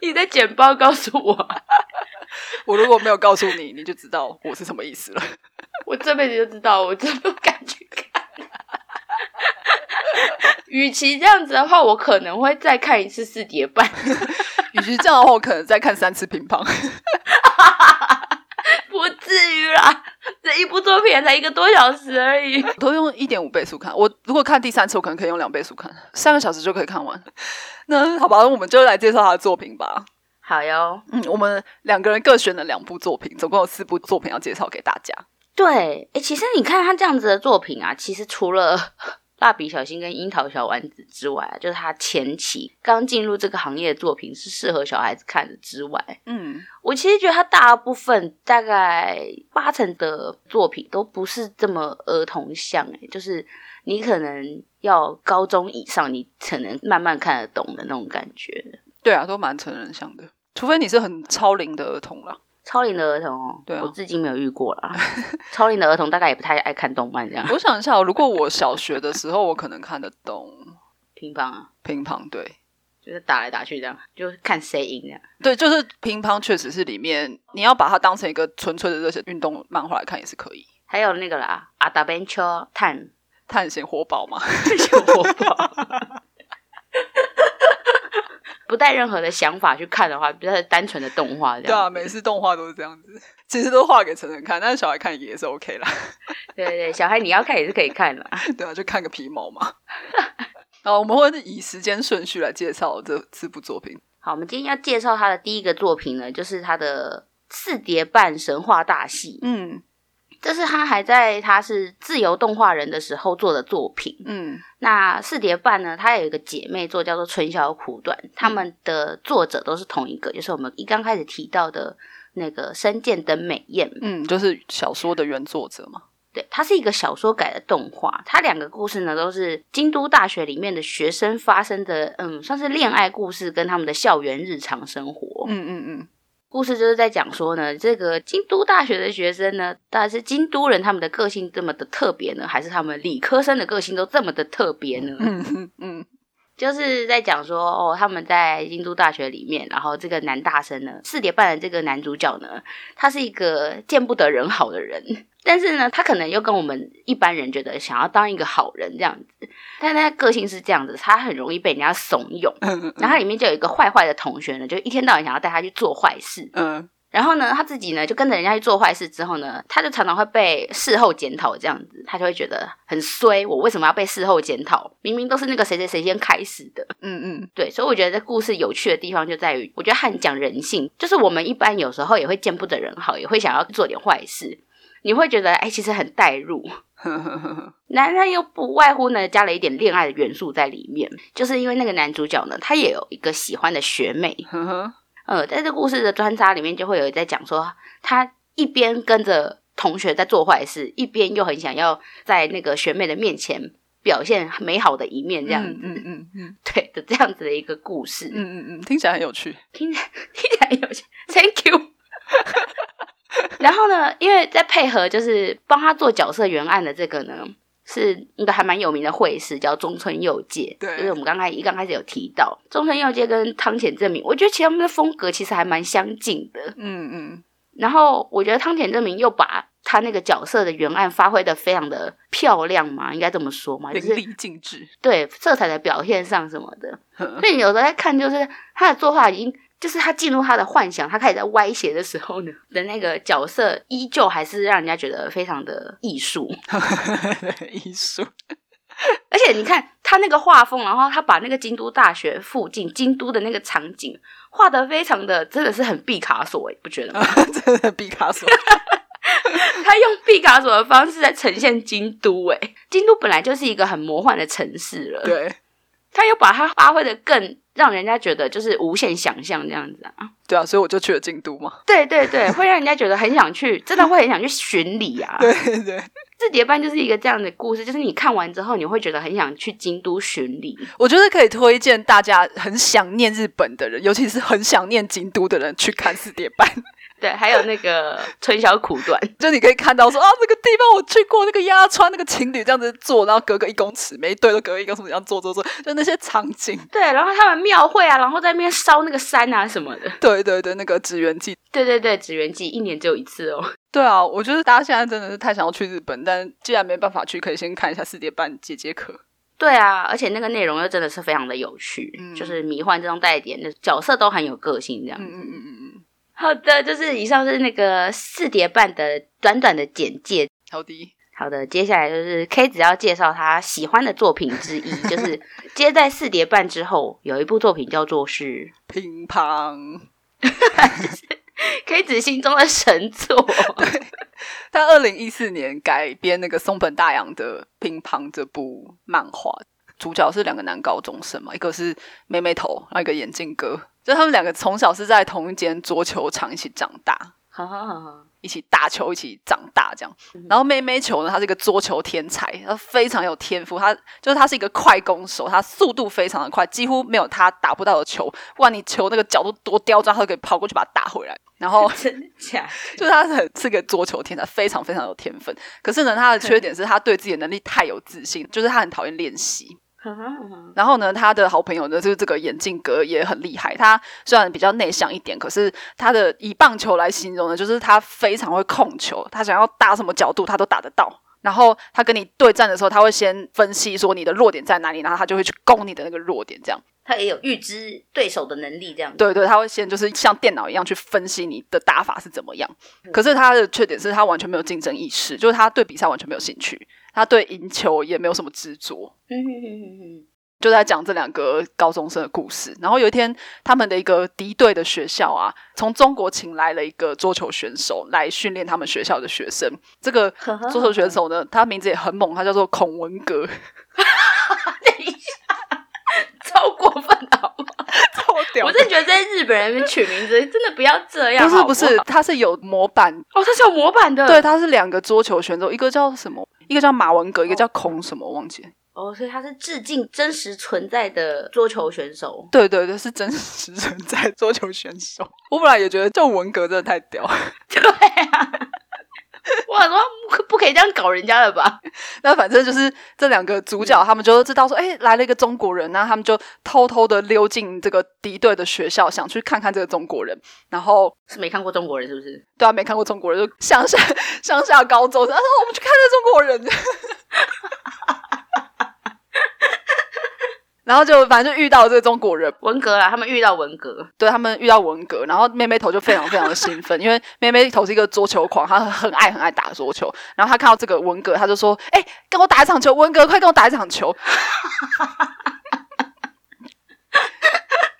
A: 你在简报告诉我，
B: 我如果没有告诉你，你就知道我是什么意思了。
A: 我这辈子就知道，我真不敢去看。与其这样子的话，我可能会再看一次四叠半。
B: 与其这样的话，我可能再看三次乒乓。
A: 不至于啦，这一部作品才一个多小时而已。
B: 我都用一点五倍速看，我如果看第三次，我可能可以用两倍速看，三个小时就可以看完。那好吧，我们就来介绍他的作品吧。
A: 好哟，
B: 嗯，我们两个人各选了两部作品，总共有四部作品要介绍给大家。
A: 对，哎，其实你看他这样子的作品啊，其实除了。蜡笔小新跟樱桃小丸子之外，就是他前期刚进入这个行业的作品是适合小孩子看的之外，嗯，我其实觉得他大部分大概八成的作品都不是这么儿童向，哎，就是你可能要高中以上，你才能慢慢看得懂的那种感觉。
B: 对啊，都蛮成人向的，除非你是很超龄的儿童了。
A: 超龄的儿童哦，对我至今没有遇过啦。超龄的儿童大概也不太爱看动漫这样。
B: 我想一下，如果我小学的时候，我可能看得懂
A: 乒乓啊，
B: 乒乓对，
A: 就是打来打去这样，就看谁赢这样。
B: 对，就是乒乓确实是里面你要把它当成一个纯粹的这些运动漫画来看也是可以。
A: 还有那个啦，阿达班丘探
B: 探险活宝嘛，
A: 探险活宝。不带任何的想法去看的话，比较单纯的动画这样。
B: 对啊，每次动画都是这样子，其实都画给成人看，但是小孩看也是 OK 啦。
A: 对对，小孩你要看也是可以看的。
B: 对啊，就看个皮毛嘛。好，我们会以时间顺序来介绍这这部作品。
A: 好，我们今天要介绍他的第一个作品呢，就是他的四叠半神话大戏。嗯。这是他还在他是自由动画人的时候做的作品。嗯，那四叠半呢？他有一个姐妹作叫做春宵苦短，他们的作者都是同一个，就是我们一刚开始提到的那个深见等美彦。
B: 嗯，就是小说的原作者嘛。
A: 对，它是一个小说改的动画。它两个故事呢，都是京都大学里面的学生发生的，嗯，算是恋爱故事跟他们的校园日常生活。嗯嗯嗯。故事就是在讲说呢，这个京都大学的学生呢，但是京都人他们的个性这么的特别呢，还是他们理科生的个性都这么的特别呢？嗯嗯，就是在讲说哦，他们在京都大学里面，然后这个男大生呢，四点半的这个男主角呢，他是一个见不得人好的人。但是呢，他可能又跟我们一般人觉得想要当一个好人这样子，但他个性是这样子，他很容易被人家怂恿。然后里面就有一个坏坏的同学呢，就一天到晚想要带他去做坏事。嗯，然后呢，他自己呢就跟着人家去做坏事之后呢，他就常常会被事后检讨这样子，他就会觉得很衰。我为什么要被事后检讨？明明都是那个谁谁谁先开始的。嗯嗯，对，所以我觉得这故事有趣的地方就在于，我觉得很讲人性，就是我们一般有时候也会见不得人好，也会想要做点坏事。你会觉得，哎，其实很代入，男人又不外乎呢，加了一点恋爱的元素在里面，就是因为那个男主角呢，他也有一个喜欢的学妹，呃，在这故事的穿插里面，就会有在讲说，他一边跟着同学在做坏事，一边又很想要在那个学妹的面前表现美好的一面，这样子，嗯嗯嗯，对的，这样子的一个故事，
B: 嗯嗯嗯，听起来很有趣，
A: 听听起来有趣，Thank you。然后呢，因为在配合就是帮他做角色原案的这个呢，是一个还蛮有名的会师，叫中村佑介。
B: 对，
A: 就是我们刚开一刚开始有提到中村佑介跟汤浅证明，我觉得其实他们的风格其实还蛮相近的。嗯嗯。然后我觉得汤浅证明又把他那个角色的原案发挥的非常的漂亮嘛，应该这么说嘛，
B: 淋漓尽致。
A: 对，色彩的表现上什么的，所以有时候在看，就是他的作画已经。就是他进入他的幻想，他开始在歪斜的时候呢，的那个角色依旧还是让人家觉得非常的艺术，
B: 艺术。
A: 而且你看他那个画风，然后他把那个京都大学附近京都的那个场景画的非常的，真的是很毕卡索，哎，不觉得吗？
B: 真的毕卡索，
A: 他用毕卡索的方式在呈现京都，哎，京都本来就是一个很魔幻的城市了，
B: 对。
A: 他又把它发挥的更让人家觉得就是无限想象这样子啊，
B: 对啊，所以我就去了京都嘛。
A: 对对对，会让人家觉得很想去，真的会很想去巡礼啊。
B: 对 对，
A: 字节班就是一个这样的故事，就是你看完之后，你会觉得很想去京都巡礼。
B: 我觉得可以推荐大家很想念日本的人，尤其是很想念京都的人去看四叠班。
A: 对，还有那个春宵苦短，
B: 就你可以看到说啊，那个地方我去过，那个鸭川那个情侣这样子坐，然后隔个一公尺，每一对都隔一公尺这样坐坐坐，就那些场景。
A: 对，然后他们庙会啊，然后在那边烧那个山啊什么的。
B: 对对对，那个纸鸢记，
A: 对对对，纸鸢记一年只有一次哦。
B: 对啊，我觉得大家现在真的是太想要去日本，但既然没办法去，可以先看一下四点半解解渴。
A: 对啊，而且那个内容又真的是非常的有趣，就是迷幻这种带点的角色都很有个性，这样。嗯嗯嗯嗯嗯。好的，就是以上是那个四叠半的短短的简介。
B: 好的，
A: 好的，接下来就是 K 子要介绍他喜欢的作品之一，就是 接在四叠半之后有一部作品叫做是《
B: 乒乓 》。
A: K 子心中的神作，
B: 对，他二零一四年改编那个松本大洋的《乒乓》这部漫画，主角是两个男高中生嘛，一个是妹妹头，然后一个眼镜哥，就他们两个从小是在同一间桌球场一起长大。好好好。一起打球，一起长大，这样。然后妹妹球呢，她是一个桌球天才，她非常有天赋。她就是她是一个快攻手，她速度非常的快，几乎没有她打不到的球。不管你球那个角度多刁钻，她都可以跑过去把它打回来。然后
A: 真假？
B: 就是她很是个桌球天才，非常非常有天分。可是呢，她的缺点是她对自己的能力太有自信，就是她很讨厌练习。然后呢，他的好朋友呢，就是这个眼镜哥也很厉害。他虽然比较内向一点，可是他的以棒球来形容呢，就是他非常会控球。他想要打什么角度，他都打得到。然后他跟你对战的时候，他会先分析说你的弱点在哪里，然后他就会去攻你的那个弱点。这样，
A: 他也有预知对手的能力。这样，
B: 对对，他会先就是像电脑一样去分析你的打法是怎么样。可是他的缺点是他完全没有竞争意识，就是他对比赛完全没有兴趣。他对赢球也没有什么执着，就在讲这两个高中生的故事。然后有一天，他们的一个敌对的学校啊，从中国请来了一个桌球选手来训练他们学校的学生。这个桌球选手呢，他名字也很猛，他叫做孔文革。
A: 等一下，超过分好吗？
B: 超屌！
A: 我真的觉得在日本人取名字真的不要这样。
B: 不是不是，他是有模板
A: 哦，他是有模板的。
B: 对，他是两个桌球选手，一个叫什么？一个叫马文革，一个叫孔什么，我忘记。
A: 哦，所以他是致敬真实存在的桌球选手。
B: 对对对，是真实存在桌球选手。我本来也觉得叫文革真的太屌。
A: 对啊。我说不可以这样搞人家了吧？
B: 那反正就是这两个主角，他们就知道说，哎，来了一个中国人，那他们就偷偷的溜进这个敌对的学校，想去看看这个中国人。然后
A: 是没看过中国人，是不是？
B: 对啊，没看过中国人，就乡下 乡下高中，然后我们去看那中国人。然后就反正就遇到这个中国人
A: 文革啦，他们遇到文革，
B: 对他们遇到文革，然后妹妹头就非常非常的兴奋，因为妹妹头是一个桌球狂，她很爱很爱打桌球。然后她看到这个文革，她就说：“哎，跟我打一场球，文革，快跟我打一场球。”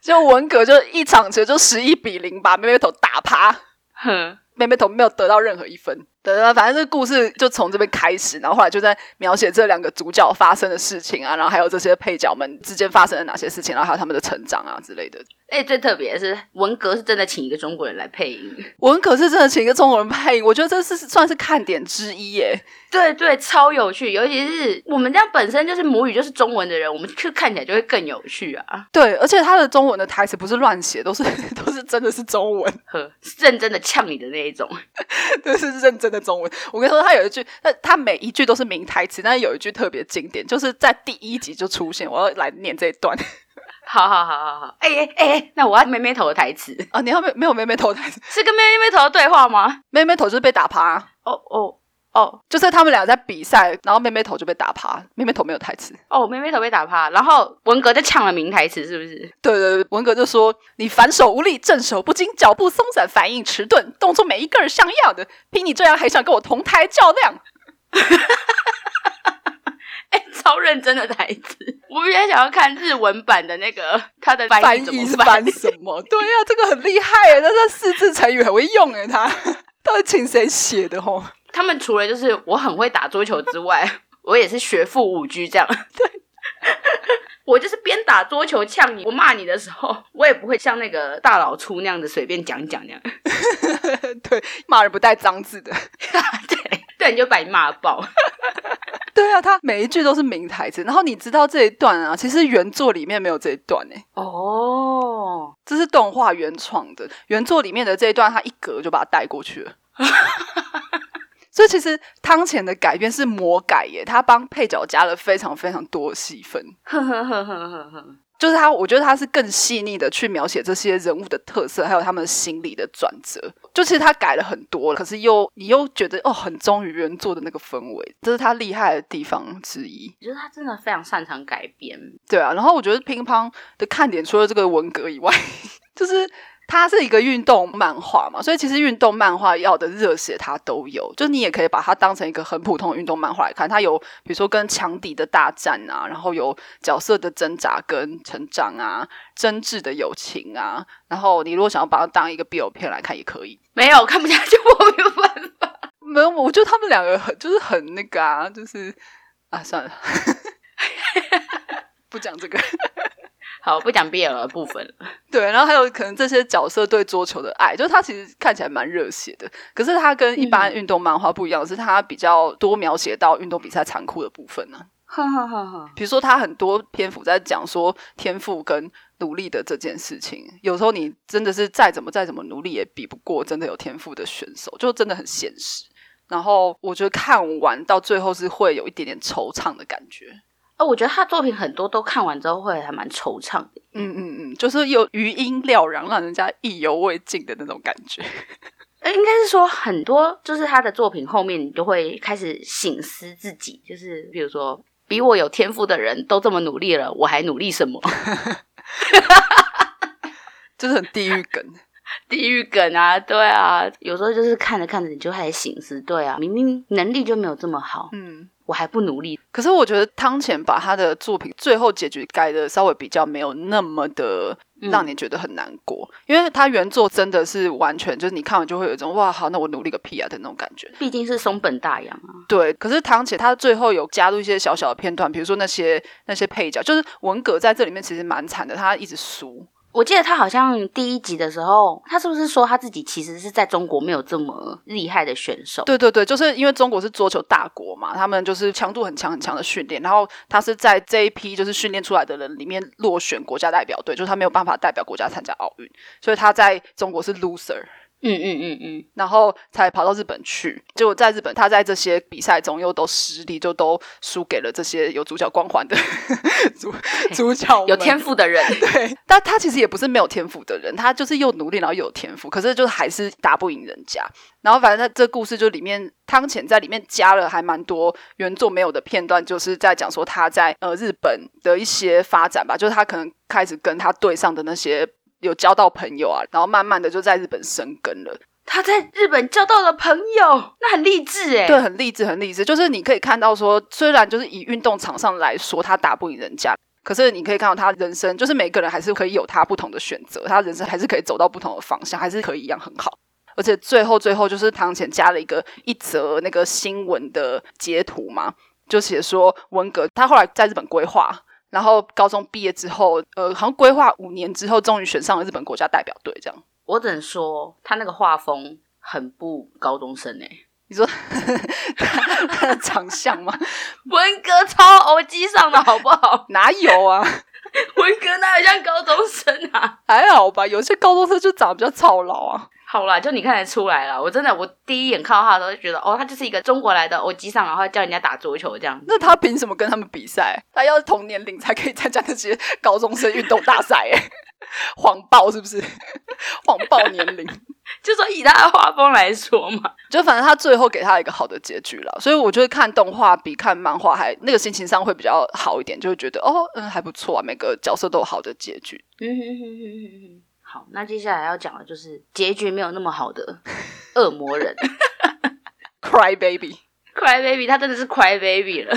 B: 就文革就一场球就十一比零把妹妹头打趴，妹妹头没有得到任何一分。对对，反正这个故事就从这边开始，然后后来就在描写这两个主角发生的事情啊，然后还有这些配角们之间发生了哪些事情，然后还有他们的成长啊之类的。
A: 哎，最特别的是文革是真的请一个中国人来配音，
B: 文革是真的请一个中国人配音，我觉得这是算是看点之一耶。
A: 对对，超有趣，尤其是我们这样本身就是母语就是中文的人，我们去看起来就会更有趣啊。
B: 对，而且他的中文的台词不是乱写，都是 都是真的是中文，
A: 呵，认真的呛你的那一种，
B: 都是认真的中文。我跟你说，他有一句，那他每一句都是名台词，但是有一句特别经典，就是在第一集就出现，我要来念这一段。
A: 好好好好好，哎哎哎，那我要妹妹头的台词
B: 啊！你要没没有妹妹头台词？
A: 是跟妹妹头的对话吗？
B: 妹妹头就是被打趴。
A: 哦哦哦，
B: 就是他们俩在比赛，然后妹妹头就被打趴。妹妹头没有台词。
A: 哦，妹妹头被打趴，然后文革就抢了名台词，是不是？
B: 对对对，文革就说：“你反手无力，正手不精，脚步松散，反应迟钝，动作每一个像样的，凭你这样还想跟我同台较量？”
A: 哎，超认真的台词，我也想要看日文版的那个他的
B: 翻
A: 译
B: 是翻什么？对呀，这个很厉害哎，那这四字成语很会用哎，他 到底请谁写的吼？
A: 他们除了就是我很会打桌球之外，我也是学富五居这样。对，我就是边打桌球呛你，我骂你的时候，我也不会像那个大老粗那样子随便讲讲那样。
B: 对，骂人不带脏字的。
A: 对，对，你就把你骂爆。
B: 对啊，他每一句都是名台词，然后你知道这一段啊，其实原作里面没有这一段呢。
A: 哦，
B: 这是动画原创的，原作里面的这一段，他一格就把它带过去了。所以其实汤浅的改编是魔改耶，他帮配角加了非常非常多的戏份。就是他，我觉得他是更细腻的去描写这些人物的特色，还有他们心理的转折。就其实他改了很多了，可是又你又觉得哦，很忠于原作的那个氛围，这是他厉害的地方之一。
A: 我觉得他真的非常擅长改编。
B: 对啊，然后我觉得乒乓的看点除了这个文革以外，就是。它是一个运动漫画嘛，所以其实运动漫画要的热血它都有，就你也可以把它当成一个很普通的运动漫画来看。它有比如说跟强敌的大战啊，然后有角色的挣扎跟成长啊，真挚的友情啊。然后你如果想要把它当一个 BL 片来看也可以。
A: 没有看不下去，我没有办法。
B: 没有，我觉得他们两个很就是很那个啊，就是啊，算了，不讲这个。
A: 好，不讲 BL 的部分了。
B: 对，然后还有可能这些角色对桌球的爱，就是他其实看起来蛮热血的。可是他跟一般运动漫画不一样，是他比较多描写到运动比赛残酷的部分呢。哈哈哈哈比如说，他很多篇幅在讲说天赋跟努力的这件事情。有时候你真的是再怎么再怎么努力，也比不过真的有天赋的选手，就真的很现实。然后我觉得看完到最后是会有一点点惆怅的感觉。
A: 我觉得他作品很多都看完之后会还蛮惆怅的，
B: 嗯嗯嗯，就是有余音缭绕，让人家意犹未尽的那种感觉。
A: 呃，应该是说很多，就是他的作品后面你就会开始醒思自己，就是比如说比我有天赋的人都这么努力了，我还努力什么？
B: 就是很地狱梗，
A: 地狱梗啊，对啊，有时候就是看着看着你就开始醒思，对啊，明明能力就没有这么好，嗯。我还不努力，
B: 可是我觉得汤浅把他的作品最后结局改的稍微比较没有那么的让你觉得很难过，因为他原作真的是完全就是你看完就会有一种哇好，那我努力个屁啊的那种感觉。
A: 毕竟是松本大洋啊。
B: 对，可是汤浅他最后有加入一些小小的片段，比如说那些那些配角，就是文革在这里面其实蛮惨的，他一直输。
A: 我记得他好像第一集的时候，他是不是说他自己其实是在中国没有这么厉害的选手？
B: 对对对，就是因为中国是桌球大国嘛，他们就是强度很强很强的训练，然后他是在这一批就是训练出来的人里面落选国家代表队，就是他没有办法代表国家参加奥运，所以他在中国是 loser。嗯嗯嗯嗯，然后才跑到日本去，结果在日本，他在这些比赛中又都失利，就都输给了这些有主角光环的 主主角，
A: 有天赋的人。
B: 对，但他其实也不是没有天赋的人，他就是又努力，然后又有天赋，可是就还是打不赢人家。然后反正他这故事就里面汤浅在里面加了还蛮多原作没有的片段，就是在讲说他在呃日本的一些发展吧，就是他可能开始跟他对上的那些。有交到朋友啊，然后慢慢的就在日本生根了。
A: 他在日本交到了朋友，那很励志哎。
B: 对，很励志，很励志。就是你可以看到说，虽然就是以运动场上来说，他打不赢人家，可是你可以看到他人生，就是每个人还是可以有他不同的选择，他人生还是可以走到不同的方向，还是可以一样很好。而且最后最后就是唐前加了一个一则那个新闻的截图嘛，就写说文革他后来在日本规划。然后高中毕业之后，呃，好像规划五年之后，终于选上了日本国家代表队。这样，
A: 我只能说他那个画风很不高中生哎。
B: 你说他 的长相吗？
A: 文哥超欧基上的好不好？
B: 哪有啊？
A: 文哥哪有像高中生啊？
B: 还好吧，有些高中生就长得比较操劳啊。
A: 好啦，就你看得出来了。我真的，我第一眼看到他的时候就觉得，哦，他就是一个中国来的欧基上，然后教人家打桌球这样。
B: 那他凭什么跟他们比赛？他要是同年龄才可以参加那些高中生运动大赛？哎，谎报是不是？谎报年龄？
A: 就说以他的画风来说嘛，
B: 就反正他最后给他一个好的结局了。所以我觉得看动画比看漫画还那个心情上会比较好一点，就会觉得哦，嗯，还不错啊，每个角色都有好的结局。
A: 好，那接下来要讲的就是结局没有那么好的 恶魔人，
B: Cry Baby，Cry
A: Baby，他真的是 Cry Baby 了。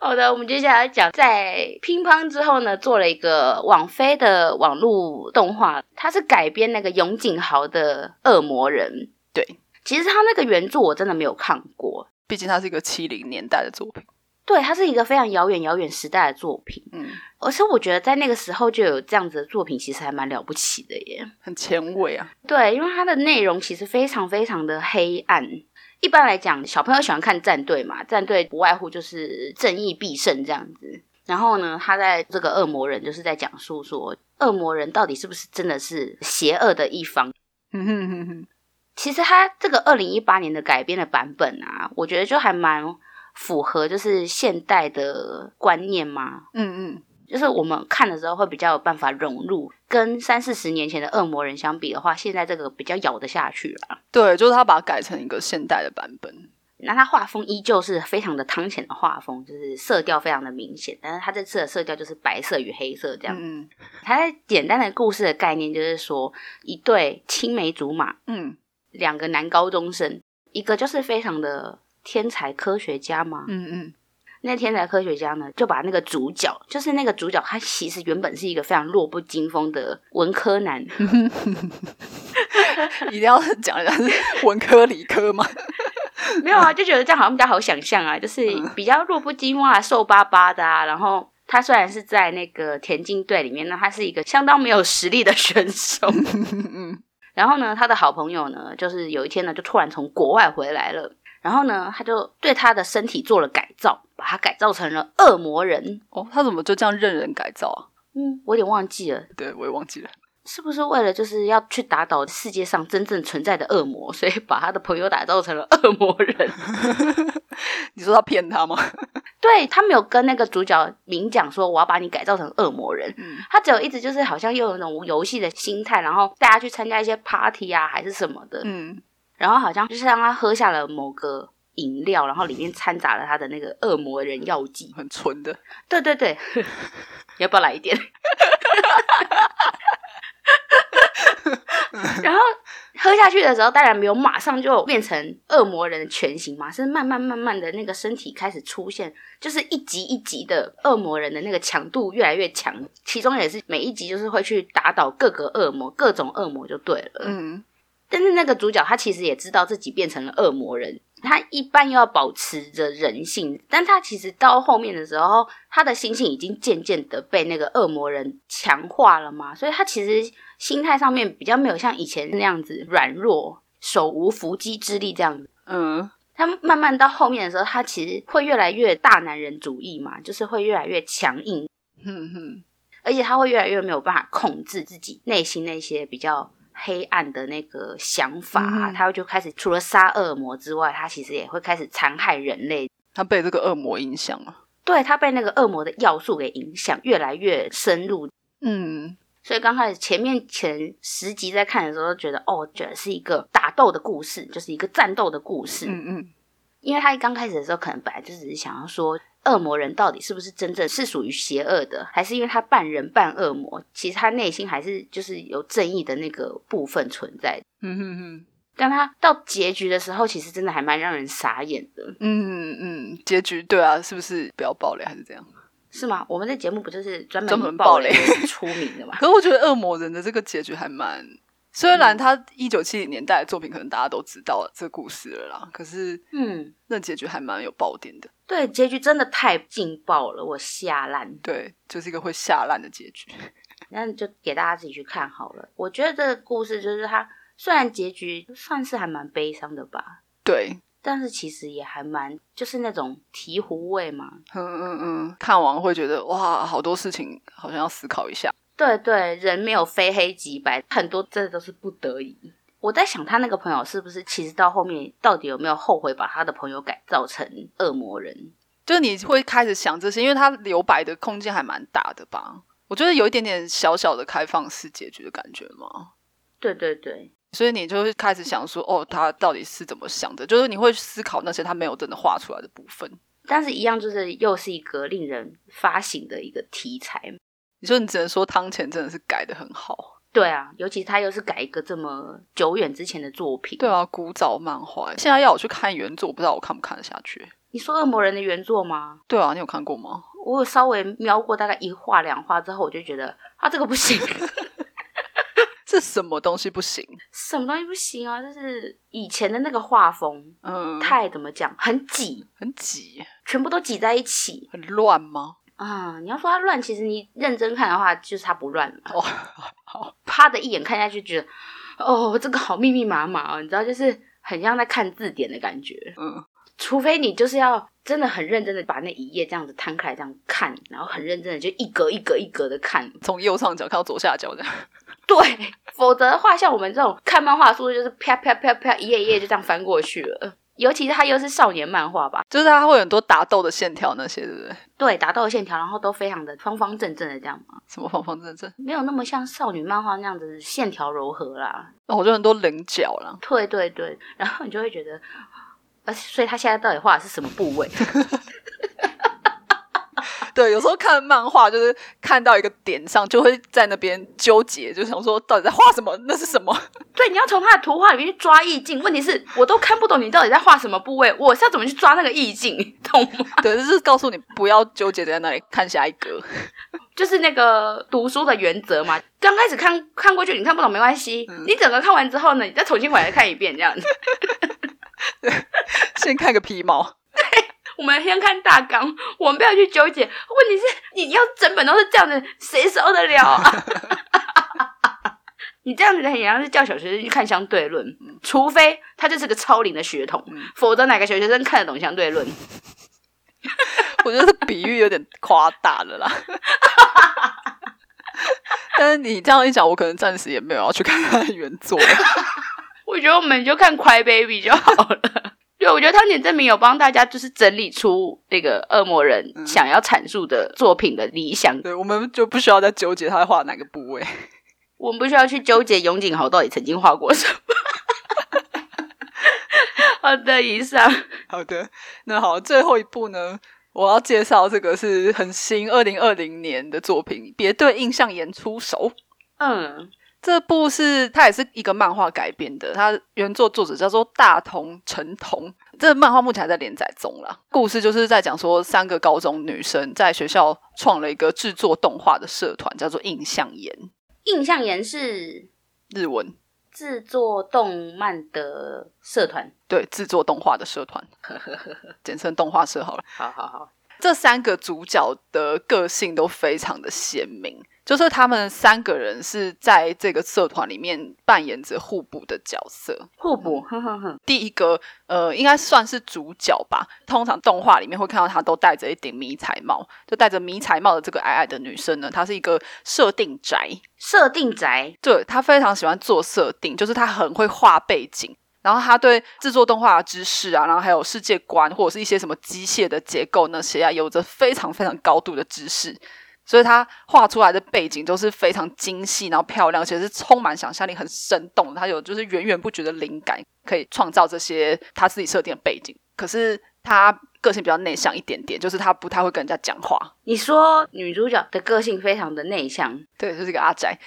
A: 好的，我们接下来讲，在乒乓之后呢，做了一个网飞的网络动画，它是改编那个永井豪的恶魔人。
B: 对，
A: 其实他那个原著我真的没有看过，
B: 毕竟它是一个七零年代的作品。
A: 对，它是一个非常遥远、遥远时代的作品。嗯，而且我觉得在那个时候就有这样子的作品，其实还蛮了不起的耶，
B: 很前卫啊。
A: 对，因为它的内容其实非常非常的黑暗。一般来讲，小朋友喜欢看战队嘛，战队不外乎就是正义必胜这样子。然后呢，他在这个恶魔人就是在讲述说，恶魔人到底是不是真的是邪恶的一方？其实他这个二零一八年的改编的版本啊，我觉得就还蛮符合就是现代的观念吗。嗯嗯，就是我们看的时候会比较有办法融入，跟三四十年前的恶魔人相比的话，现在这个比较咬得下去了。
B: 对，就是他把它改成一个现代的版本。
A: 那他画风依旧是非常的汤浅的画风，就是色调非常的明显，但是他这次的色调就是白色与黑色这样。嗯，他在简单的故事的概念就是说，一对青梅竹马，嗯，两个男高中生，一个就是非常的天才科学家吗，嗯嗯，那天才科学家呢，就把那个主角，就是那个主角，他其实原本是一个非常弱不禁风的文科男，
B: 一定要讲一下是文科理科吗？
A: 没有啊，就觉得这样好像比较好想象啊，就是比较弱不禁风啊，瘦巴巴的啊。然后他虽然是在那个田径队里面，那他是一个相当没有实力的选手。然后呢，他的好朋友呢，就是有一天呢，就突然从国外回来了。然后呢，他就对他的身体做了改造，把他改造成了恶魔人。
B: 哦，他怎么就这样任人改造啊？
A: 嗯，我有点忘记了。
B: 对，我也忘记了。
A: 是不是为了就是要去打倒世界上真正存在的恶魔，所以把他的朋友打造成了恶魔人？
B: 你说他骗他吗？
A: 对他没有跟那个主角明讲说我要把你改造成恶魔人，嗯他只有一直就是好像又有那种游戏的心态，然后大家去参加一些 party 啊还是什么的，嗯，然后好像就是让他喝下了某个饮料，然后里面掺杂了他的那个恶魔人药剂，
B: 很纯的。
A: 对对对，要不要来一点？然后喝下去的时候，当然没有马上就变成恶魔人的全形嘛，是慢慢慢慢的那个身体开始出现，就是一集一集的恶魔人的那个强度越来越强，其中也是每一集就是会去打倒各个恶魔，各种恶魔就对了。嗯，但是那个主角他其实也知道自己变成了恶魔人，他一般又要保持着人性，但他其实到后面的时候，他的心性已经渐渐的被那个恶魔人强化了嘛，所以他其实。心态上面比较没有像以前那样子软弱、手无缚鸡之力这样子。嗯，他慢慢到后面的时候，他其实会越来越大男人主义嘛，就是会越来越强硬。哼哼，而且他会越来越没有办法控制自己内心那些比较黑暗的那个想法。他就开始除了杀恶魔之外，他其实也会开始残害人类。
B: 他被这个恶魔影响了。
A: 对他被那个恶魔的要素给影响，越来越深入。嗯。所以刚开始前面前十集在看的时候，觉得哦，觉得是一个打斗的故事，就是一个战斗的故事。嗯嗯，因为他一刚开始的时候，可能本来就只是想要说，恶魔人到底是不是真正是属于邪恶的，还是因为他半人半恶魔，其实他内心还是就是有正义的那个部分存在。嗯哼哼，但他到结局的时候，其实真的还蛮让人傻眼的。
B: 嗯嗯，结局对啊，是不是不要爆雷还是这样？
A: 是吗？我们的节目不就是专门专门爆雷出名的吗？
B: 可是我觉得《恶魔人》的这个结局还蛮……虽然他一九七零年代的作品，可能大家都知道这故事了啦。可是，嗯，那结局还蛮有爆点的。
A: 对，结局真的太劲爆了，我吓烂。
B: 对，就是一个会吓烂的结局。
A: 那就给大家自己去看好了。我觉得这个故事就是他，虽然结局算是还蛮悲伤的吧。
B: 对。
A: 但是其实也还蛮，就是那种醍醐味嘛。嗯嗯
B: 嗯，看完会觉得哇，好多事情好像要思考一下。
A: 对对，人没有非黑即白，很多这都是不得已。我在想，他那个朋友是不是其实到后面到底有没有后悔把他的朋友改造成恶魔人？
B: 就是你会开始想这些，因为他留白的空间还蛮大的吧？我觉得有一点点小小的开放式结局的感觉吗？
A: 对对对。
B: 所以你就会开始想说，哦，他到底是怎么想的？就是你会思考那些他没有真的画出来的部分。
A: 但是，一样就是又是一个令人发醒的一个题材。
B: 你说，你只能说汤浅真的是改的很好。
A: 对啊，尤其他又是改一个这么久远之前的作品。
B: 对啊，古早漫画。现在要我去看原作，我不知道我看不看得下去。
A: 你说《恶魔人》的原作吗？
B: 对啊，你有看过吗？
A: 我有稍微瞄过大概一画两画之后，我就觉得啊，这个不行。
B: 这什么东西不行？
A: 什么东西不行啊？就是以前的那个画风，嗯，太怎么讲，很挤，
B: 很挤，
A: 全部都挤在一起，
B: 很乱吗？
A: 啊，你要说它乱，其实你认真看的话，就是它不乱。哦，好，啪的一眼看下去，觉得哦，这个好密密麻麻哦，你知道，就是很像在看字典的感觉。
B: 嗯，
A: 除非你就是要真的很认真的把那一页这样子摊开来这样看，然后很认真的就一格一格一格的看，
B: 从右上角看到左下角的。
A: 对，否则的话，像我们这种看漫画速度就是啪啪啪啪一页一页就这样翻过去了。尤其是它又是少年漫画吧，
B: 就是它会有很多打斗的线条那些，对不对？
A: 对，打斗的线条，然后都非常的方方正正的这样嘛。
B: 什么方方正正？
A: 没有那么像少女漫画那样子线条柔和啦。
B: 哦，我觉得很多棱角啦。
A: 对对对，然后你就会觉得，而且所以他现在到底画的是什么部位？
B: 对，有时候看漫画就是看到一个点上，就会在那边纠结，就想说到底在画什么？那是什么？
A: 对，你要从他的图画里面去抓意境。问题是我都看不懂你到底在画什么部位，我是要怎么去抓那个意境？懂吗？
B: 对，就是告诉你不要纠结在那里，看下一格。
A: 就是那个读书的原则嘛。刚开始看看过去，你看不懂没关系，你整个看完之后呢，你再重新回来看一遍，这样子。
B: 先看个皮毛。
A: 我们先看大纲，我们不要去纠结。问题是，你要整本都是这样的，谁受得了啊？你这样子很像是叫小学生去看相对论，除非他就是个超龄的血统，否则哪个小学生看得懂相对论？
B: 我觉得比喻有点夸大了啦。但是你这样一讲，我可能暂时也没有要去看他的原作。
A: 我觉得我们就看《Cry Baby》就好了。对，我觉得汤浅证明有帮大家就是整理出那个恶魔人想要阐述的作品的理想。
B: 对，我们就不需要再纠结他画哪个部位，
A: 我们不需要去纠结永井豪到底曾经画过什么。好的，以上
B: 好的，那好，最后一步呢，我要介绍这个是很新，二零二零年的作品，别对印象演出手。嗯。这部是它也是一个漫画改编的，它原作作者叫做大同成同。这漫画目前还在连载中了。故事就是在讲说，三个高中女生在学校创了一个制作动画的社团，叫做印象研。
A: 印象研是
B: 日文
A: 制作动漫的社团，
B: 对，制作动画的社团，简称动画社好了。
A: 好好好，
B: 这三个主角的个性都非常的鲜明。就是他们三个人是在这个社团里面扮演着互补的角色，
A: 互补。
B: 第一个，呃，应该算是主角吧。通常动画里面会看到她都戴着一顶迷彩帽，就戴着迷彩帽的这个矮矮的女生呢，她是一个设定宅。
A: 设定宅，
B: 对她非常喜欢做设定，就是她很会画背景，然后她对制作动画的知识啊，然后还有世界观或者是一些什么机械的结构那些啊，有着非常非常高度的知识。所以他画出来的背景都是非常精细，然后漂亮，而且是充满想象力、很生动。他有就是源源不绝的灵感，可以创造这些他自己设定的背景。可是他个性比较内向一点点，就是他不太会跟人家讲话。
A: 你说女主角的个性非常的内向，
B: 对，就是一个阿宅。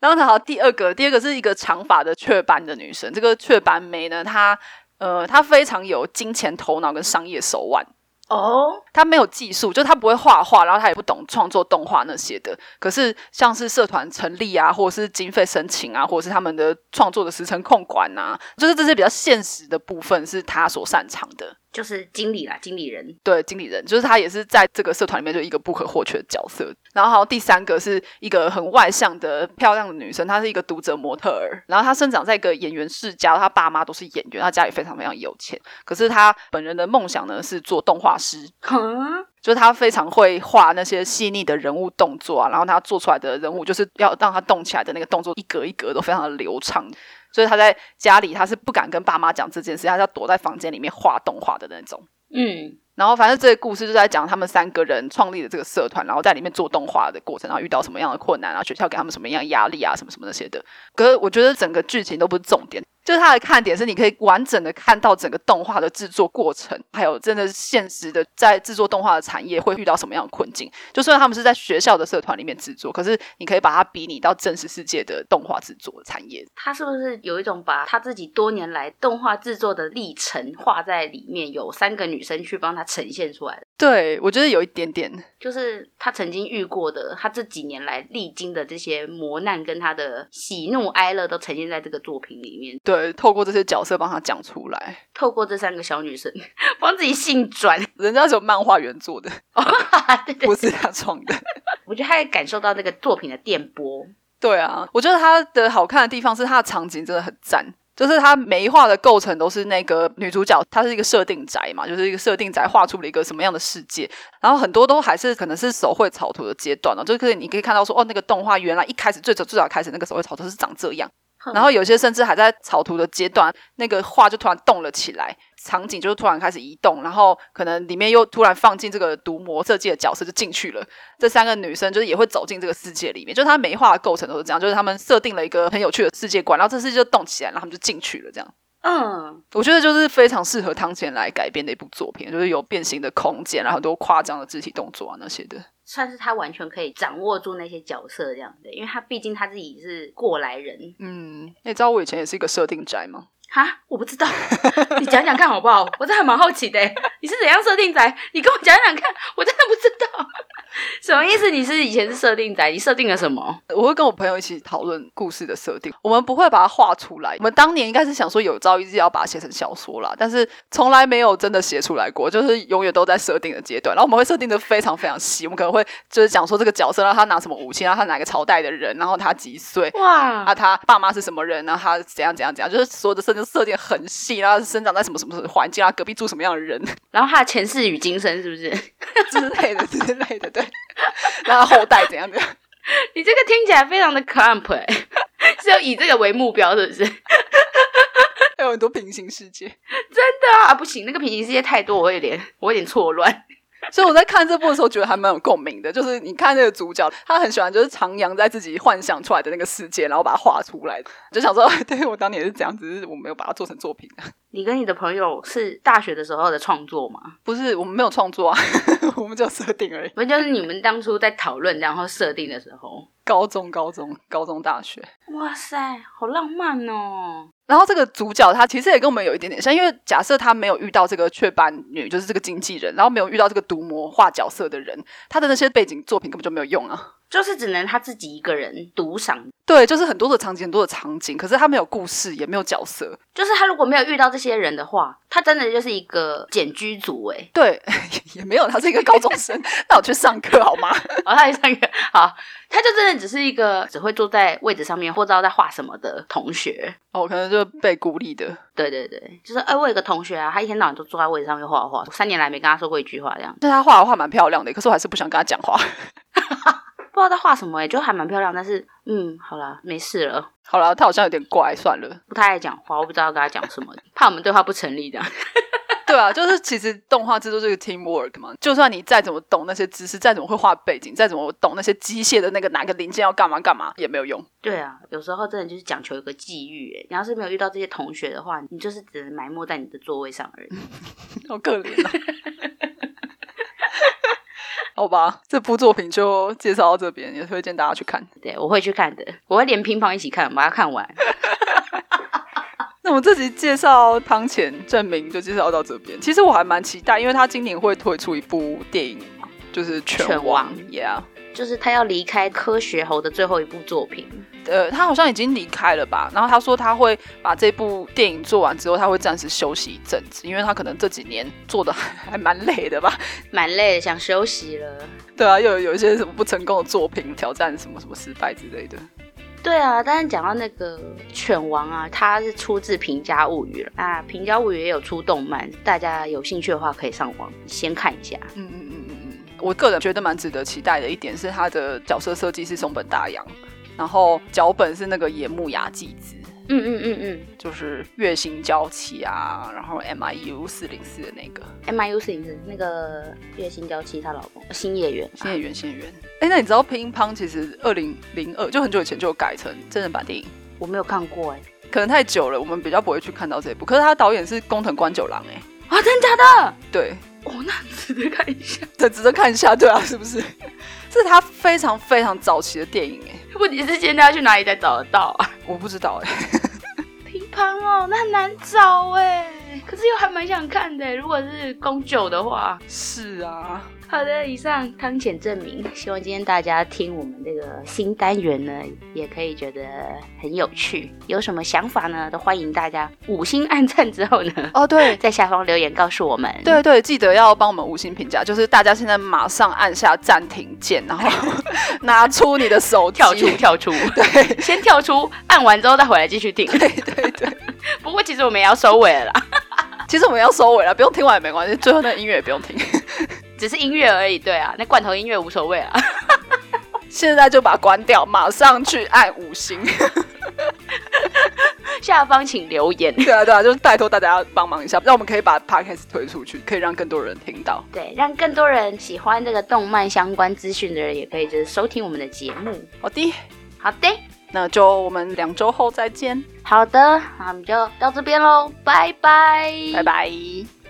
B: 然后他第二个，第二个是一个长发的雀斑的女生。这个雀斑妹呢，她呃，她非常有金钱头脑跟商业手腕。哦，他没有技术，就他不会画画，然后他也不懂创作动画那些的。可是像是社团成立啊，或者是经费申请啊，或者是他们的创作的时程控管啊，就是这些比较现实的部分是他所擅长的。
A: 就是经理啦，经理人
B: 对经理人，就是他也是在这个社团里面就一个不可或缺的角色。然后好，第三个是一个很外向的漂亮的女生，她是一个读者模特儿。然后她生长在一个演员世家，她爸妈都是演员，她家里非常非常有钱。可是她本人的梦想呢是做动画师，就是她非常会画那些细腻的人物动作啊，然后她做出来的人物就是要让她动起来的那个动作一格一格都非常的流畅。所以他在家里，他是不敢跟爸妈讲这件事，他要躲在房间里面画动画的那种。嗯。然后，反正这个故事就在讲他们三个人创立的这个社团，然后在里面做动画的过程，然后遇到什么样的困难啊，学校给他们什么样压力啊，什么什么那些的。可是我觉得整个剧情都不是重点，就是它的看点是你可以完整的看到整个动画的制作过程，还有真的现实的在制作动画的产业会遇到什么样的困境。就算他们是在学校的社团里面制作，可是你可以把它比拟到真实世界的动画制作产业。
A: 他是不是有一种把他自己多年来动画制作的历程画在里面？有三个女生去帮他呈现出来。
B: 对，我觉得有一点点，
A: 就是他曾经遇过的，他这几年来历经的这些磨难，跟他的喜怒哀乐，都呈现在这个作品里面。
B: 对，透过这些角色帮他讲出来，
A: 透过这三个小女生帮自己性转，
B: 人家是有漫画原作的，不是他创的。
A: 我觉得他也感受到那个作品的电波。
B: 对啊，我觉得他的好看的地方是他的场景真的很赞。就是它每一画的构成都是那个女主角，她是一个设定宅嘛，就是一个设定宅画出了一个什么样的世界，然后很多都还是可能是手绘草图的阶段呢，就是你可以看到说，哦，那个动画原来一开始最早最早开始那个手绘草图是长这样。然后有些甚至还在草图的阶段，那个画就突然动了起来，场景就突然开始移动，然后可能里面又突然放进这个毒魔设计的角色就进去了。这三个女生就是也会走进这个世界里面，就是她每一画的构成都是这样，就是他们设定了一个很有趣的世界观，然后这世界就动起来，然后他们就进去了。这样，嗯，我觉得就是非常适合汤浅来改编的一部作品，就是有变形的空间，然后很多夸张的肢体动作啊那些的。
A: 算是他完全可以掌握住那些角色这样的，因为他毕竟他自己是过来人。
B: 嗯，你知道我以前也是一个设定宅吗？
A: 哈，我不知道，你讲讲看好不好？我真的蛮好奇的，你是怎样设定宅？你跟我讲讲看，我真的不知道。什么意思？你是以前是设定仔，你设定了什么？
B: 我会跟我朋友一起讨论故事的设定，我们不会把它画出来。我们当年应该是想说有朝一日要把它写成小说啦，但是从来没有真的写出来过，就是永远都在设定的阶段。然后我们会设定的非常非常细，我们可能会就是讲说这个角色，然后他拿什么武器，然后他哪个朝代的人，然后他几岁，哇，啊，他爸妈是什么人，然后他怎样怎样怎样，就是所有的设定设定很细，然后生长在什么什么环境，啊，隔壁住什么样的人，
A: 然后他的前世与今生是不是
B: 之类的之类的，对。然后后代怎样怎样？
A: 你这个听起来非常的 clamp，是要以这个为目标，是不是？
B: 还有很多平行世界，真
A: 的啊！不行，那个平行世界太多，我有点，我有点错乱。
B: 所以我在看这部的时候，觉得还蛮有共鸣的。就是你看那个主角，他很喜欢就是徜徉在自己幻想出来的那个世界，然后把它画出来。就想说，对我当年也是这样，只是我没有把它做成作品。
A: 你跟你的朋友是大学的时候的创作吗？
B: 不是，我们没有创作啊，我们就设定而已。
A: 不就是你们当初在讨论然后设定的时候？
B: 高中、高中、高中、大学。
A: 哇塞，好浪漫哦！
B: 然后这个主角他其实也跟我们有一点点像，因为假设他没有遇到这个雀斑女，就是这个经纪人，然后没有遇到这个毒魔化角色的人，他的那些背景作品根本就没有用啊。
A: 就是只能他自己一个人独赏，
B: 对，就是很多的场景，很多的场景，可是他没有故事，也没有角色。
A: 就是他如果没有遇到这些人的话，他真的就是一个简居族哎。
B: 对，也没有，他是一个高中生，那我去上课好吗？
A: 哦，他去上课，好，他就真的只是一个只会坐在位置上面，或知道在画什么的同学。
B: 哦，可能就被孤立的。
A: 对对对，就是哎，我有个同学啊，他一天到晚都坐在位置上面画画，三年来没跟他说过一句话，这样。
B: 但他画的画蛮漂亮的，可是我还是不想跟他讲话。
A: 不知道在画什么哎，就还蛮漂亮，但是嗯，好了，没事了。
B: 好了，他好像有点怪，算了。
A: 不太爱讲话，我不知道跟他讲什么，怕我们对话不成立的。
B: 对啊，就是其实动画制作是个 team work 嘛，就算你再怎么懂那些知识，再怎么会画背景，再怎么懂那些机械的那个哪个零件要干嘛干嘛，也没有用。
A: 对啊，有时候真的就是讲求一个际遇哎，你要是没有遇到这些同学的话，你就是只能埋没在你的座位上而已。
B: 好可怜啊！好吧，这部作品就介绍到这边，也推荐大家去看。
A: 对，我会去看的，我会连乒乓一起看，把它看完。
B: 那我们这集介绍汤浅证明就介绍到这边。其实我还蛮期待，因为他今年会推出一部电影，就是《
A: 拳
B: 王》，Yeah，
A: 就是他要离开科学猴的最后一部作品。
B: 呃，他好像已经离开了吧？然后他说他会把这部电影做完之后，他会暂时休息一阵子，因为他可能这几年做的 还蛮累的吧，
A: 蛮累的，想休息了。
B: 对啊，又有一些什么不成功的作品，挑战什么什么失败之类的。
A: 对啊，但是讲到那个犬王啊，它是出自《平家物语》了啊，《平家物语》也有出动漫，大家有兴趣的话可以上网先看一下。嗯嗯嗯嗯嗯，
B: 我个人觉得蛮值得期待的一点是，他的角色设计是松本大洋。然后脚本是那个野木雅纪子，嗯嗯嗯嗯，就是月薪娇妻啊，然后 M I U 四零四的那个
A: M I U 四零四那个月薪娇妻她老公新演员，
B: 新演员新演员。哎，那你知道乒乓其实二零零二就很久以前就改成真人版电影，
A: 我没有看过哎，
B: 可能太久了，我们比较不会去看到这一部。可是他导演是工藤官九郎哎，
A: 啊，真的假的？
B: 对。
A: 哦，那值得看一下，
B: 对，值得看一下，对啊，是不是？这是他非常非常早期的电影哎。
A: 问题是现在要去哪里才找得到啊？
B: 我不知道哎。
A: 乒乓哦，那很难找哎，可是又还蛮想看的。如果是宫九的话，
B: 是啊。
A: 好的，以上汤浅证明，希望今天大家听我们这个新单元呢，也可以觉得很有趣。有什么想法呢？都欢迎大家五星按赞之后呢，
B: 哦对，
A: 在下方留言告诉我们。
B: 对对，记得要帮我们五星评价。就是大家现在马上按下暂停键，然后 拿出你的手
A: 跳出跳出，
B: 对，
A: 先跳出，按完之后再回来继续听。
B: 对对对，
A: 不过其实我们也要收尾了啦，
B: 其实我们要收尾了，不用听完也没关系，最后那音乐也不用听，
A: 只是音乐而已。对啊，那罐头音乐无所谓啊。
B: 现在就把它关掉，马上去按五星。
A: 下方请留言。
B: 对啊，对啊，就是拜托大家要帮忙一下，让我们可以把 podcast 推出去，可以让更多人听到。
A: 对，让更多人喜欢这个动漫相关资讯的人，也可以就是收听我们的节目。
B: 好的，
A: 好的，
B: 那就我们两周后再见。
A: 好的，那我们就到这边喽，拜拜，
B: 拜拜。